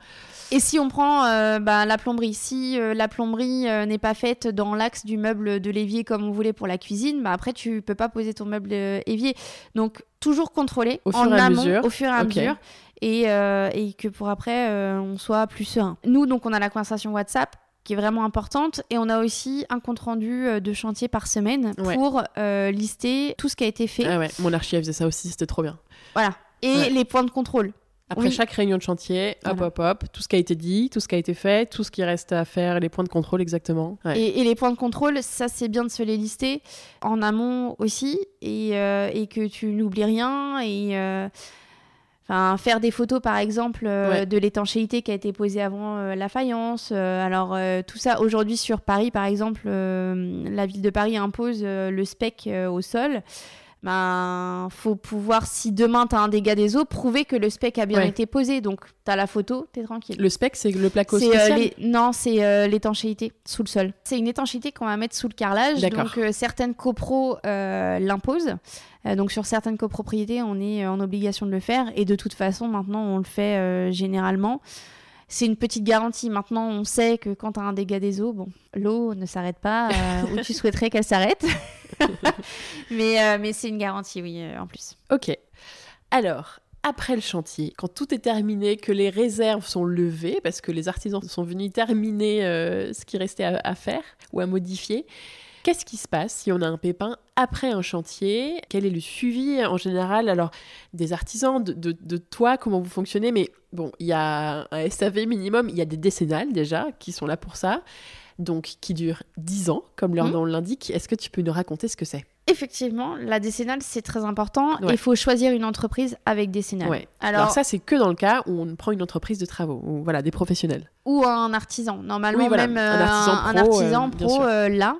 Et si on prend euh, bah, la plomberie, si euh, la plomberie euh, n'est pas faite dans l'axe du meuble de l'évier comme on voulait pour la cuisine, bah, après tu peux pas poser ton meuble évier. Donc toujours contrôler Au en fur et à amont, mesure. au fur et à mesure, et, et que pour après on soit plus serein. Nous donc on a la conversation WhatsApp qui est vraiment importante et on a aussi un compte rendu euh, de chantier par semaine Ouais. pour euh, lister tout ce qui a été fait. Ah ouais, mon archi elle faisait ça aussi, c'était trop bien. Voilà. Et Ouais. les points de contrôle. Après Oui. chaque réunion de chantier, hop, Voilà. hop, hop, tout ce qui a été dit, tout ce qui a été fait, tout ce qui reste à faire, les points de contrôle exactement. Ouais. Et, et les points de contrôle, ça c'est bien de se les lister en amont aussi et, euh, et que tu n'oublies rien et euh, enfin faire des photos par exemple euh, Ouais. de l'étanchéité qui a été posée avant la faïence. Alors tout ça aujourd'hui sur Paris par exemple, la ville de Paris impose le spec au sol. Ben, faut pouvoir, si demain tu as un dégât des eaux, prouver que le spec a bien Ouais. été posé. Donc, tu as la photo, tu es tranquille. Le spec, c'est le placo euh, spécial les- Non, c'est euh, l'étanchéité sous le sol. C'est une étanchéité qu'on va mettre sous le carrelage. Donc euh, certaines copros l'imposent. Donc sur certaines copropriétés, on est en obligation de le faire. Et de toute façon, maintenant, on le fait généralement. C'est une petite garantie. Maintenant, on sait que quand tu as un dégât des eaux, bon, l'eau ne s'arrête pas euh, où tu souhaiterais qu'elle s'arrête. mais euh, mais c'est une garantie, oui, euh, en plus. Ok. Alors, après le chantier, quand tout est terminé, que les réserves sont levées, parce que les artisans sont venus terminer euh, ce qui restait à, faire ou à modifier, Qu'est-ce qui se passe si on a un pépin après un chantier? Quel est le suivi en général? Alors, des artisans, de, de, toi, comment vous fonctionnez? Mais bon, il y a un SAV minimum, il y a des décennales déjà qui sont là pour ça, donc qui durent 10 ans, comme leur mmh. nom l'indique. Est-ce que tu peux nous raconter ce que c'est? Effectivement, la décennale, c'est très important. Il faut choisir une entreprise avec décennale. Alors, ça, c'est que dans le cas où on prend une entreprise de travaux, ou voilà, des professionnels. Ou un artisan. Normalement, même un euh, artisan pro, euh, là.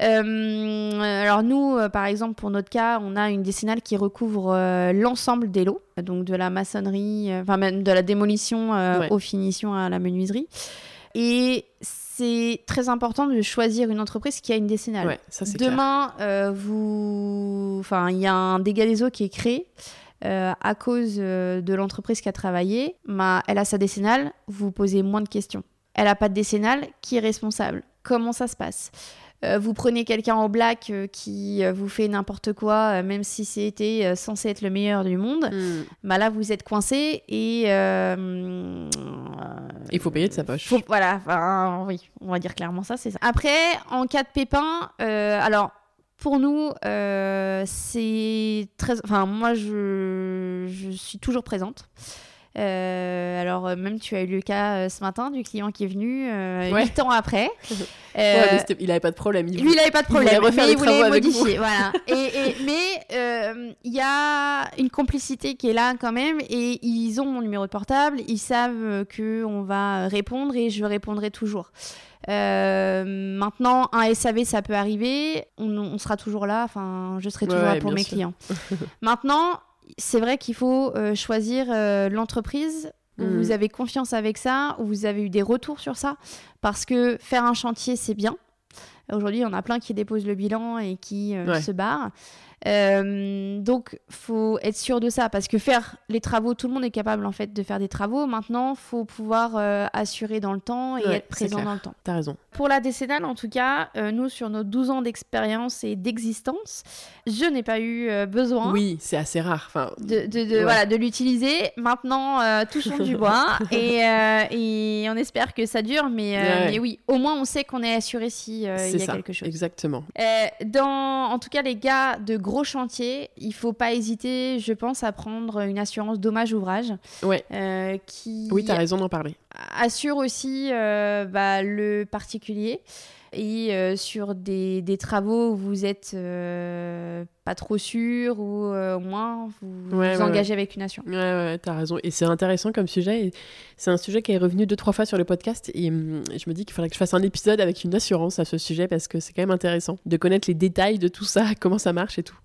Euh, alors nous, par exemple, pour notre cas, on a une décennale qui recouvre l'ensemble des lots, donc de la maçonnerie, enfin même de la démolition aux finitions à la menuiserie. Et c'est très important de choisir une entreprise qui a une décennale. Demain, euh, vous... enfin, il y a un dégât des eaux qui est créé. Euh, à cause euh, de l'entreprise qui a travaillé, bah, elle a sa décennale, vous posez moins de questions. Elle n'a pas de décennale, qui est responsable? Comment ça se passe? euh, vous prenez quelqu'un en black euh, qui euh, vous fait n'importe quoi, même si c'était censé être le meilleur du monde, hmm. bah là vous êtes coincé et il faut payer de sa poche. voilà, oui, on va dire clairement ça, c'est ça. Après, en cas de pépin, alors pour nous, c'est très. Enfin, moi, je, je suis toujours présente. Euh, alors, euh, même tu as eu le cas euh, ce matin du client qui est venu huit ans après. il n'avait pas de problème. Il lui, il n'avait pas de problème. Il mais il voulait modifier. voilà. et, mais il y a une complicité qui est là quand même. Et ils ont mon numéro de portable. Ils savent qu'on va répondre et je répondrai toujours. maintenant, un SAV, ça peut arriver. On, sera toujours là. Enfin, je serai toujours là pour mes clients. maintenant, c'est vrai qu'il faut euh, choisir euh, l'entreprise où mm. vous avez confiance avec ça, où vous avez eu des retours sur ça, parce que faire un chantier, c'est bien. Aujourd'hui, on a plein qui déposent le bilan et qui euh, se barrent. Euh, donc, faut être sûr de ça parce que faire les travaux, tout le monde est capable en fait de faire des travaux. Maintenant, faut pouvoir euh, assurer dans le temps et être présent dans le temps. T'as raison. Pour la décennale, en tout cas, euh, nous sur nos 12 ans d'expérience et d'existence, je n'ai pas eu besoin. Oui, c'est assez rare. Enfin, de, de, voilà, de l'utiliser. Maintenant, touchons du bois et, et, on espère que ça dure. Mais, mais oui, au moins on sait qu'on est assuré si il y a quelque chose. Exactement. dans, en tout cas, les gars de gros chantier, il faut pas hésiter, je pense, à prendre une assurance dommage ouvrage. Ouais. Euh, qui oui, tu as raison d'en parler. Assure aussi euh, bah, le particulier et euh, sur des, des, travaux où vous êtes euh, pas trop sûr ou euh, au moins vous vous engagez avec une assurance. Ouais, ouais, t'as raison. Et c'est intéressant comme sujet. C'est un sujet qui est revenu deux, trois fois sur le podcast et hum, je me dis qu'il faudrait que je fasse un épisode avec une assurance à ce sujet parce que c'est quand même intéressant de connaître les détails de tout ça, comment ça marche et tout.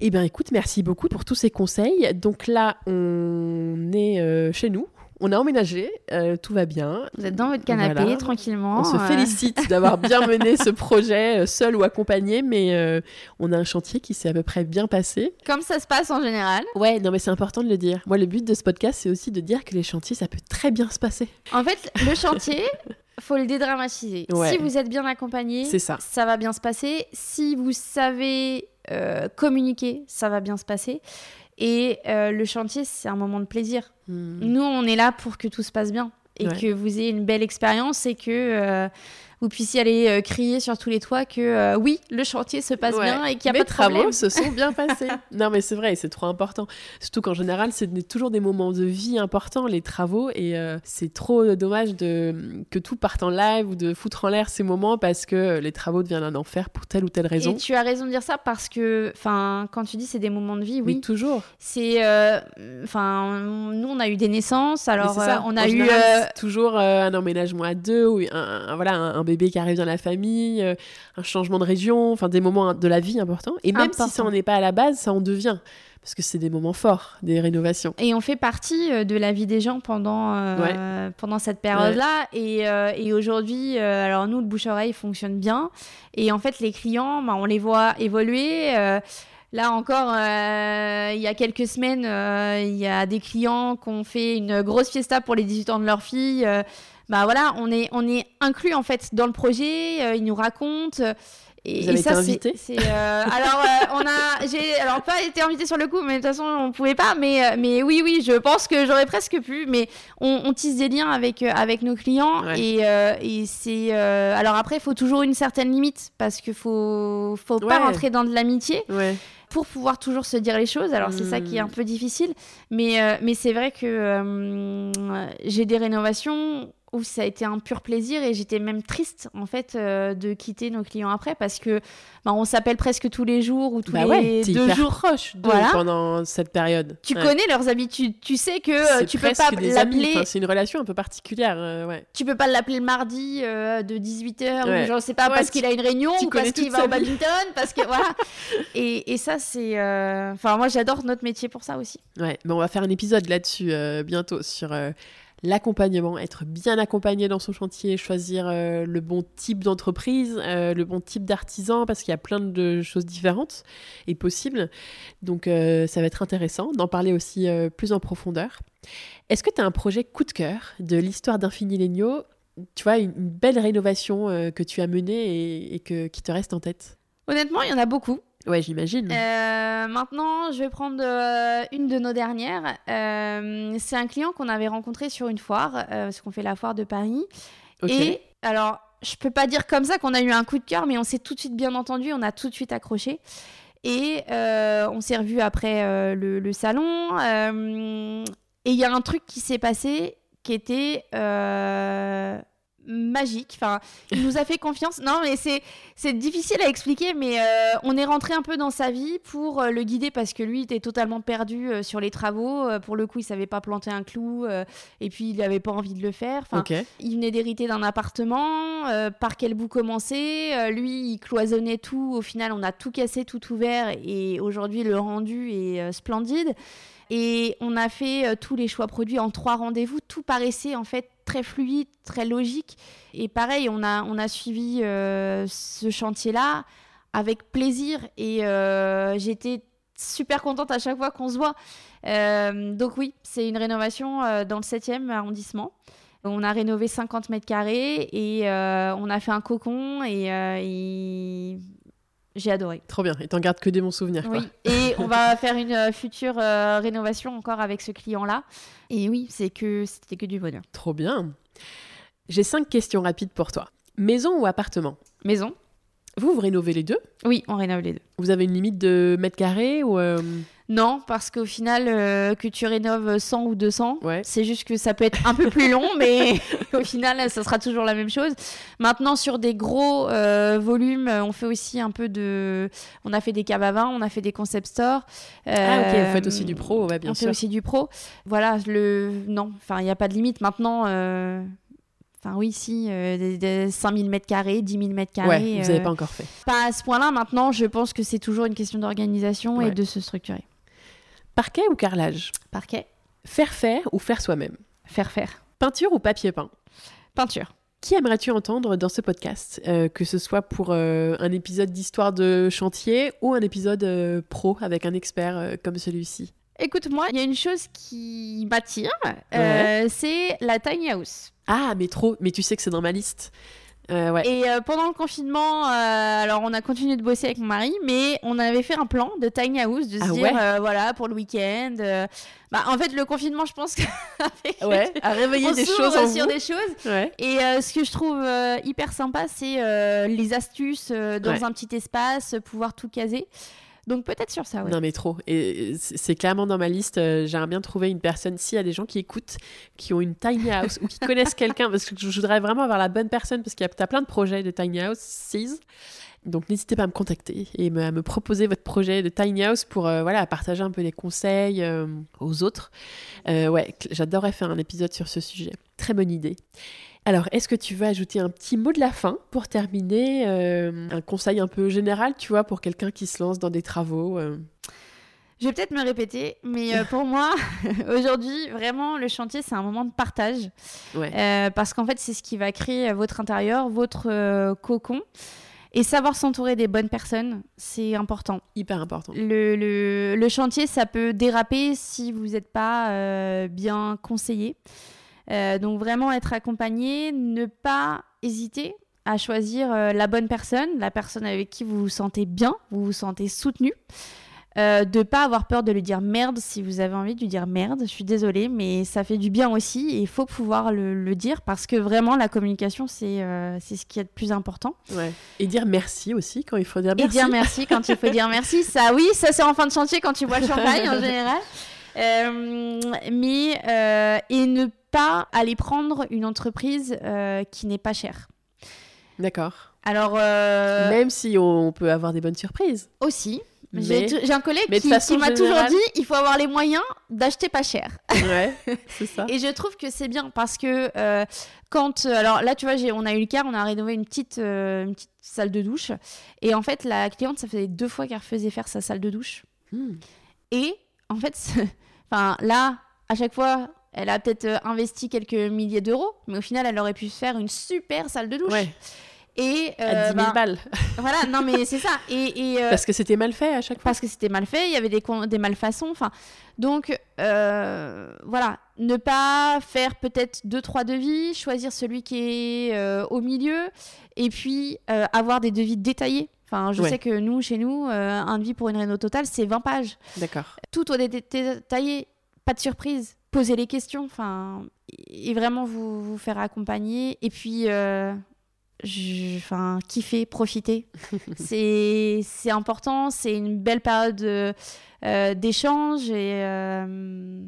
Eh bien, écoute, merci beaucoup pour tous ces conseils. Donc là, on est chez nous, on a emménagé, euh, tout va bien. Vous êtes dans votre canapé, tranquillement. On se euh. félicite d'avoir bien mené ce projet, euh, seul ou accompagné, mais on a un chantier qui s'est à peu près bien passé. Comme ça se passe en général. Ouais, non, mais c'est important de le dire. Moi, le but de ce podcast, c'est aussi de dire que les chantiers, ça peut très bien se passer. En fait, le chantier, faut le dédramatiser. Si vous êtes bien accompagné, ça. ça va bien se passer. Si vous savez communiquer, ça va bien se passer. Et euh, le chantier, c'est un moment de plaisir. Hmm. Nous, on est là pour que tout se passe bien et que vous ayez une belle expérience et que euh, vous puissiez aller euh, crier sur tous les toits que euh, oui, le chantier se passe bien et qu'il n'y a pas de problème. travaux se sont bien passés. non, mais c'est vrai, c'est trop important. Surtout qu'en général, c'est toujours des moments de vie importants, les travaux, et euh, c'est trop dommage de, que tout parte en live ou de foutre en l'air ces moments parce que les travaux deviennent un enfer pour telle ou telle raison. Et tu as raison de dire ça parce que, enfin, quand tu dis c'est des moments de vie, oui. toujours. C'est, enfin, nous on a eu des naissances, alors on a eu toujours un emménagement à deux ou un, voilà un bébé qui arrive dans la famille, euh, un changement de région, enfin des moments de la vie importants. Et même si ça n'en est pas à la base, ça en devient. Parce que c'est des moments forts, des rénovations. Et on fait partie euh, de la vie des gens pendant, euh, pendant cette période-là. Et, et aujourd'hui, alors nous, le bouche-oreille fonctionne bien. Et en fait, les clients, bah, on les voit évoluer. Là encore, il y a quelques semaines, il y a des clients qui ont fait une grosse fiesta pour les 18 ans de leur fille bah voilà, on est, on est inclus en fait dans le projet, euh, ils nous racontent. Et, Vous avez et ça, été c'est- invité c'est, euh, alors, euh, on a, j'ai, alors pas été invité sur le coup, mais de toute façon, on pouvait pas. Mais, euh, mais oui, oui, je pense que j'aurais presque pu. Mais on, on tisse des liens avec, euh, avec nos clients. Ouais. Et, euh, et c'est. euh, alors après, il faut toujours une certaine limite parce qu'il faut, faut pas rentrer dans de l'amitié Ouais. pour pouvoir toujours se dire les choses. Alors c'est ça qui est un Mm. peu difficile, mais, euh, mais c'est vrai que euh, j'ai des rénovations où ça a été un pur plaisir et j'étais même triste en fait euh, de quitter nos clients après parce que bah, on s'appelle presque tous les jours ou tous Bah les ouais, t'es deux hyper jours. proche d'eux Voilà. pendant cette période. Tu Ouais. connais leurs habitudes, tu sais que euh, tu peux pas l'appeler, Enfin, c'est une relation un peu particulière. euh, ouais. tu peux pas l'appeler le mardi euh, de 18h Ouais. ou je sais pas parce qu'il a une réunion ou parce qu'il va au badminton parce que voilà. Et, et ça c'est enfin moi j'adore notre métier pour ça aussi. Ouais, mais on va faire un épisode là-dessus bientôt sur l'accompagnement, être bien accompagné dans son chantier, choisir euh, le bon type d'entreprise, euh, le bon type d'artisan, parce qu'il y a plein de choses différentes et possibles. Donc euh, ça va être intéressant d'en parler aussi plus en profondeur. Est-ce que tu as un projet coup de cœur de l'histoire d'Infini Legno? Tu vois, une, belle rénovation que tu as menée et, et que, qui te reste en tête? Honnêtement, il y en a beaucoup. Ouais, j'imagine. Euh, maintenant, je vais prendre euh, une de nos dernières. Euh, c'est un client qu'on avait rencontré sur une foire, parce qu'on fait la foire de Paris. Et alors, je peux pas dire comme ça qu'on a eu un coup de cœur, mais on s'est tout de suite bien entendu, on a tout de suite accroché. Et on s'est revu après le, le salon. et il y a un truc qui s'est passé qui était magique. Enfin, il nous a fait confiance. Non, mais c'est c'est difficile à expliquer, mais euh, on est rentré un peu dans sa vie pour euh, le guider parce que lui était totalement perdu euh, sur les travaux. Euh, pour le coup, il savait pas planter un clou et puis il n'avait pas envie de le faire. Enfin, il venait d'hériter d'un appartement. par quel bout commencer Lui, il cloisonnait tout. Au final, on a tout cassé, tout ouvert. Et aujourd'hui, le rendu est splendide. Et on a fait tous les choix produits en trois rendez-vous. Tout paraissait en fait très fluide, très logique. Et pareil, on a, on a suivi euh, ce chantier-là avec plaisir. Et euh, j'étais super contente à chaque fois qu'on se voit. Euh, donc oui, c'est une rénovation dans le 7e arrondissement. On a rénové 50 mètres carrés et on a fait un cocon et j'ai adoré. Trop bien. Et t'en gardes que des bons souvenirs. quoi. Oui, et on va faire une euh, future euh, rénovation encore avec ce client-là. Et oui, c'est que c'était que du bonheur. Trop bien. J'ai cinq questions rapides pour toi. Maison ou appartement? Maison Vous, vous rénovez les deux? Oui, on rénove les deux. Vous avez une limite de mètres carrés ou euh, Non, parce qu'au final, euh, que tu rénoves 100 ou 200, Ouais. c'est juste que ça peut être un peu plus long, mais au final, ça sera toujours la même chose. Maintenant, sur des gros euh, volumes, on fait aussi un peu de... On a fait des caves à vin, on a fait des concept stores. Ah ok, vous faites aussi du pro, ouais, bien on sûr. fait aussi du pro. Voilà, le... Non, enfin, il n'y a pas de limite. Maintenant... euh, Enfin oui, si, euh, des, des 5000 mètres carrés, 10 000 mètres carrés. Ouais, vous n'avez euh, pas encore fait. pas à ce point-là. Maintenant, je pense que c'est toujours une question d'organisation Ouais. et de se structurer. Parquet ou carrelage? Parquet, Faire faire ou faire soi-même? Faire faire. Peinture ou papier peint? Peinture. Qui aimerais-tu entendre dans ce podcast Euh, Que ce soit pour euh, un épisode d'histoire de chantier ou un épisode euh, pro avec un expert euh, comme celui-ci? Écoute, moi, il y a une chose qui m'attire, euh, c'est la tiny house. Ah, mais trop Mais tu sais que c'est dans ma liste. Euh, ouais. Et euh, pendant le confinement, alors on a continué de bosser avec mon mari, mais on avait fait un plan de tiny house, de se Ah dire, ouais voilà, pour le week-end. bah, en fait, le confinement, je pense qu'avec Ouais, à réveiller on des choses en sur vous. des choses. Ouais. Et euh, ce que je trouve euh, hyper sympa, c'est euh, les astuces dans Ouais. un petit espace, pouvoir tout caser. Donc peut-être sur ça, ouais. Non mais trop. Et c'est clairement dans ma liste. euh, J'aimerais bien trouver une personne. S'il y a des gens qui écoutent, qui ont une tiny house ou qui connaissent quelqu'un, parce que je voudrais vraiment avoir la bonne personne, parce qu'il y a as plein de projets de tiny house. Donc n'hésitez pas à me contacter et me- à me proposer votre projet de tiny house pour euh, voilà partager un peu les conseils euh, aux autres. Ouais, j'adorerais faire un épisode sur ce sujet. Très bonne idée. Alors, est-ce que tu veux ajouter un petit mot de la fin pour terminer euh, Un conseil un peu général, tu vois, pour quelqu'un qui se lance dans des travaux euh, Je vais peut-être me répéter, mais euh, pour moi, aujourd'hui, vraiment, le chantier, c'est un moment de partage. Ouais. Euh, parce qu'en fait, c'est ce qui va créer votre intérieur, votre euh, cocon. Et savoir s'entourer des bonnes personnes, c'est important. Hyper important. Le, le- le chantier, ça peut déraper si vous n'êtes pas euh, bien conseillé. Euh, donc vraiment être accompagné, ne pas hésiter à choisir euh, la bonne personne, la personne avec qui vous vous sentez bien, vous vous sentez soutenu. Euh, de pas avoir peur de lui dire merde si vous avez envie de lui dire merde. Je suis désolée, mais ça fait du bien aussi et il faut pouvoir le, dire parce que vraiment la communication c'est euh, c'est ce qui est le plus important. Ouais. Et dire merci aussi quand il faut dire merci. Et dire merci quand il faut dire merci. Ça, oui, ça c'est en fin de chantier quand tu bois le champagne en général. Euh, mais et ne pas aller prendre une entreprise qui n'est pas chère. D'accord. Alors même si on peut avoir des bonnes surprises. Aussi. J'ai un collègue qui, m'a toujours dit il faut avoir les moyens d'acheter pas cher. Ouais, c'est ça. et je trouve que c'est bien parce que euh, quand. Euh, alors là, tu vois, on a eu le cas, on a rénové une petite, euh, une petite salle de douche. Et en fait, la cliente, ça faisait deux fois qu'elle refaisait faire sa salle de douche. Hmm. Et en fait, enfin là, à chaque fois, elle a peut-être investi quelques milliers d'euros, mais au final, elle aurait pu faire une super salle de douche. Ouais. Et, à 10 000 ben, balles. Voilà, non mais c'est ça. Et, euh, parce que c'était mal fait à chaque fois. Parce que c'était mal fait, il y avait des, des malfaçons. Enfin, donc euh, voilà, ne pas faire peut-être deux trois devis, choisir celui qui est euh, au milieu, et puis avoir des devis détaillés. Enfin, je sais que nous, chez nous, un devis pour une réno totale, c'est 20 pages. D'accord. Tout doit être détaillé, pas de surprise. Poser les questions, enfin, et vraiment vous, vous faire accompagner. Et puis, enfin, kiffer, profiter. c'est important, c'est une belle période euh, d'échange et euh,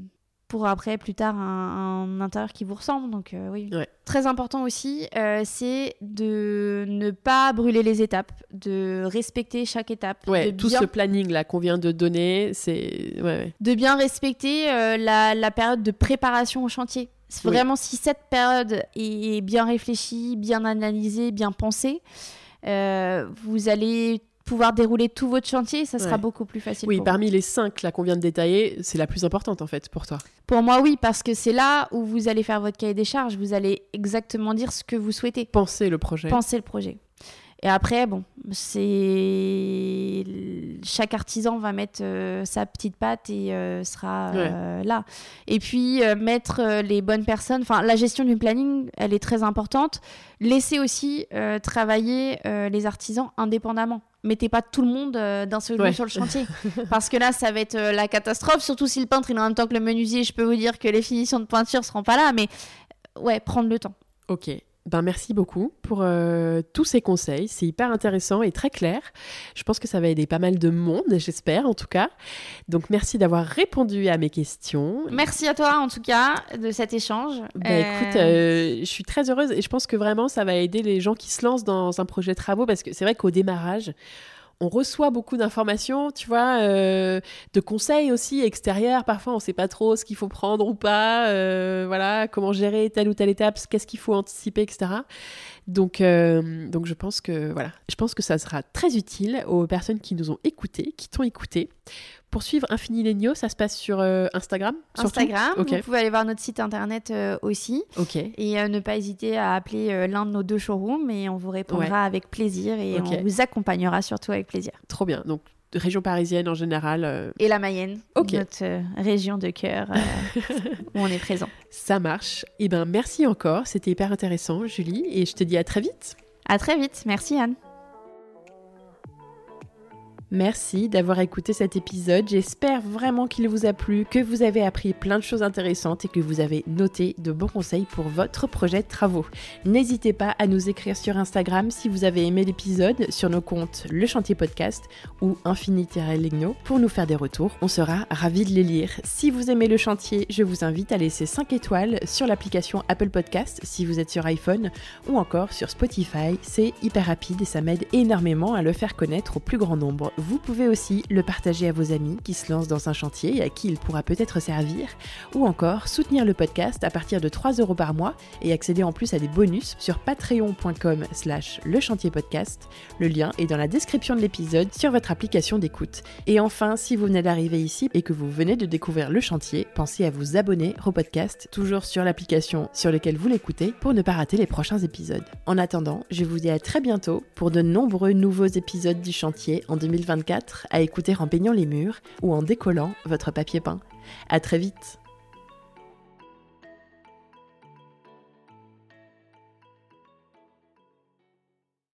pour après, plus tard, un, intérieur qui vous ressemble. Donc, euh, oui. Très important aussi, c'est de ne pas brûler les étapes, de respecter chaque étape. Ouais, tout ce planning-là qu'on vient de donner, c'est. De bien respecter la, la période de préparation au chantier. Vraiment, si cette période est bien réfléchie, bien analysée, bien pensée, euh, vous allez pouvoir dérouler tout votre chantier, ça sera beaucoup plus facile. Oui, parmi les cinq là qu'on vient de détailler, c'est la plus importante en fait pour toi. Pour moi, oui, parce que c'est là où vous allez faire votre cahier des charges, vous allez exactement dire ce que vous souhaitez. Penser le projet. Penser le projet. Et après, bon, c'est chaque artisan va mettre euh, sa petite patte et euh, sera euh, là. Et puis mettre les bonnes personnes. Enfin, la gestion du planning, elle est très importante. Laissez aussi travailler les artisans indépendamment. Mettez pas tout le monde d'un seul coup sur le chantier, parce que là, ça va être la catastrophe. Surtout si le peintre il est en même temps que le menuisier. Je peux vous dire que les finitions de peinture seront pas là, mais ouais, prendre le temps. Ok. Ben, merci beaucoup pour euh, tous ces conseils. C'est hyper intéressant et très clair. Je pense que ça va aider pas mal de monde, j'espère en tout cas. Donc merci d'avoir répondu à mes questions. Merci à toi en tout cas de cet échange. Ben, écoute, euh, euh, je suis très heureuse et je pense que vraiment ça va aider les gens qui se lancent dans un projet de travaux parce que c'est vrai qu'au démarrage, on reçoit beaucoup d'informations, tu vois, euh, de conseils aussi extérieurs. Parfois, on ne sait pas trop ce qu'il faut prendre ou pas, euh, voilà, comment gérer telle ou telle étape, qu'est-ce qu'il faut anticiper, etc. Donc, euh, donc je pense que voilà, je pense que ça sera très utile aux personnes qui nous ont écoutés, qui t'ont écouté, pour suivre Infini Legno, ça se passe sur euh, Instagram? Instagram, vous pouvez aller voir notre site internet euh, aussi. Ok. Et euh, ne pas hésiter à appeler l'un de nos deux showrooms et on vous répondra avec plaisir et on vous accompagnera surtout avec plaisir. Trop bien. Donc, région parisienne en général. Et la Mayenne, notre région de cœur où on est présent. Ça marche. Et eh ben merci encore, c'était hyper intéressant Julie et je te dis à très vite. À très vite, merci Anne. Merci d'avoir écouté cet épisode. J'espère vraiment qu'il vous a plu, que vous avez appris plein de choses intéressantes et que vous avez noté de bons conseils pour votre projet de travaux. N'hésitez pas à nous écrire sur Instagram si vous avez aimé l'épisode, sur nos comptes Le Chantier Podcast ou Infinity-Legno pour nous faire des retours. On sera ravis de les lire. Si vous aimez le chantier, je vous invite à laisser 5 étoiles sur l'application Apple Podcast si vous êtes sur iPhone ou encore sur Spotify. C'est hyper rapide et ça m'aide énormément à le faire connaître au plus grand nombre. Vous pouvez aussi le partager à vos amis qui se lancent dans un chantier et à qui il pourra peut-être servir, ou encore soutenir le podcast à partir de 3 euros par mois et accéder en plus à des bonus sur patreon.com slash le chantier podcast. Le lien est dans la description de l'épisode sur votre application d'écoute. Et enfin, si vous venez d'arriver ici et que vous venez de découvrir le chantier, pensez à vous abonner au podcast, toujours sur l'application sur laquelle vous l'écoutez, pour ne pas rater les prochains épisodes. En attendant, je vous dis à très bientôt pour de nombreux nouveaux épisodes du chantier en 2020 à écouter en peignant les murs ou en décollant votre papier peint. À très vite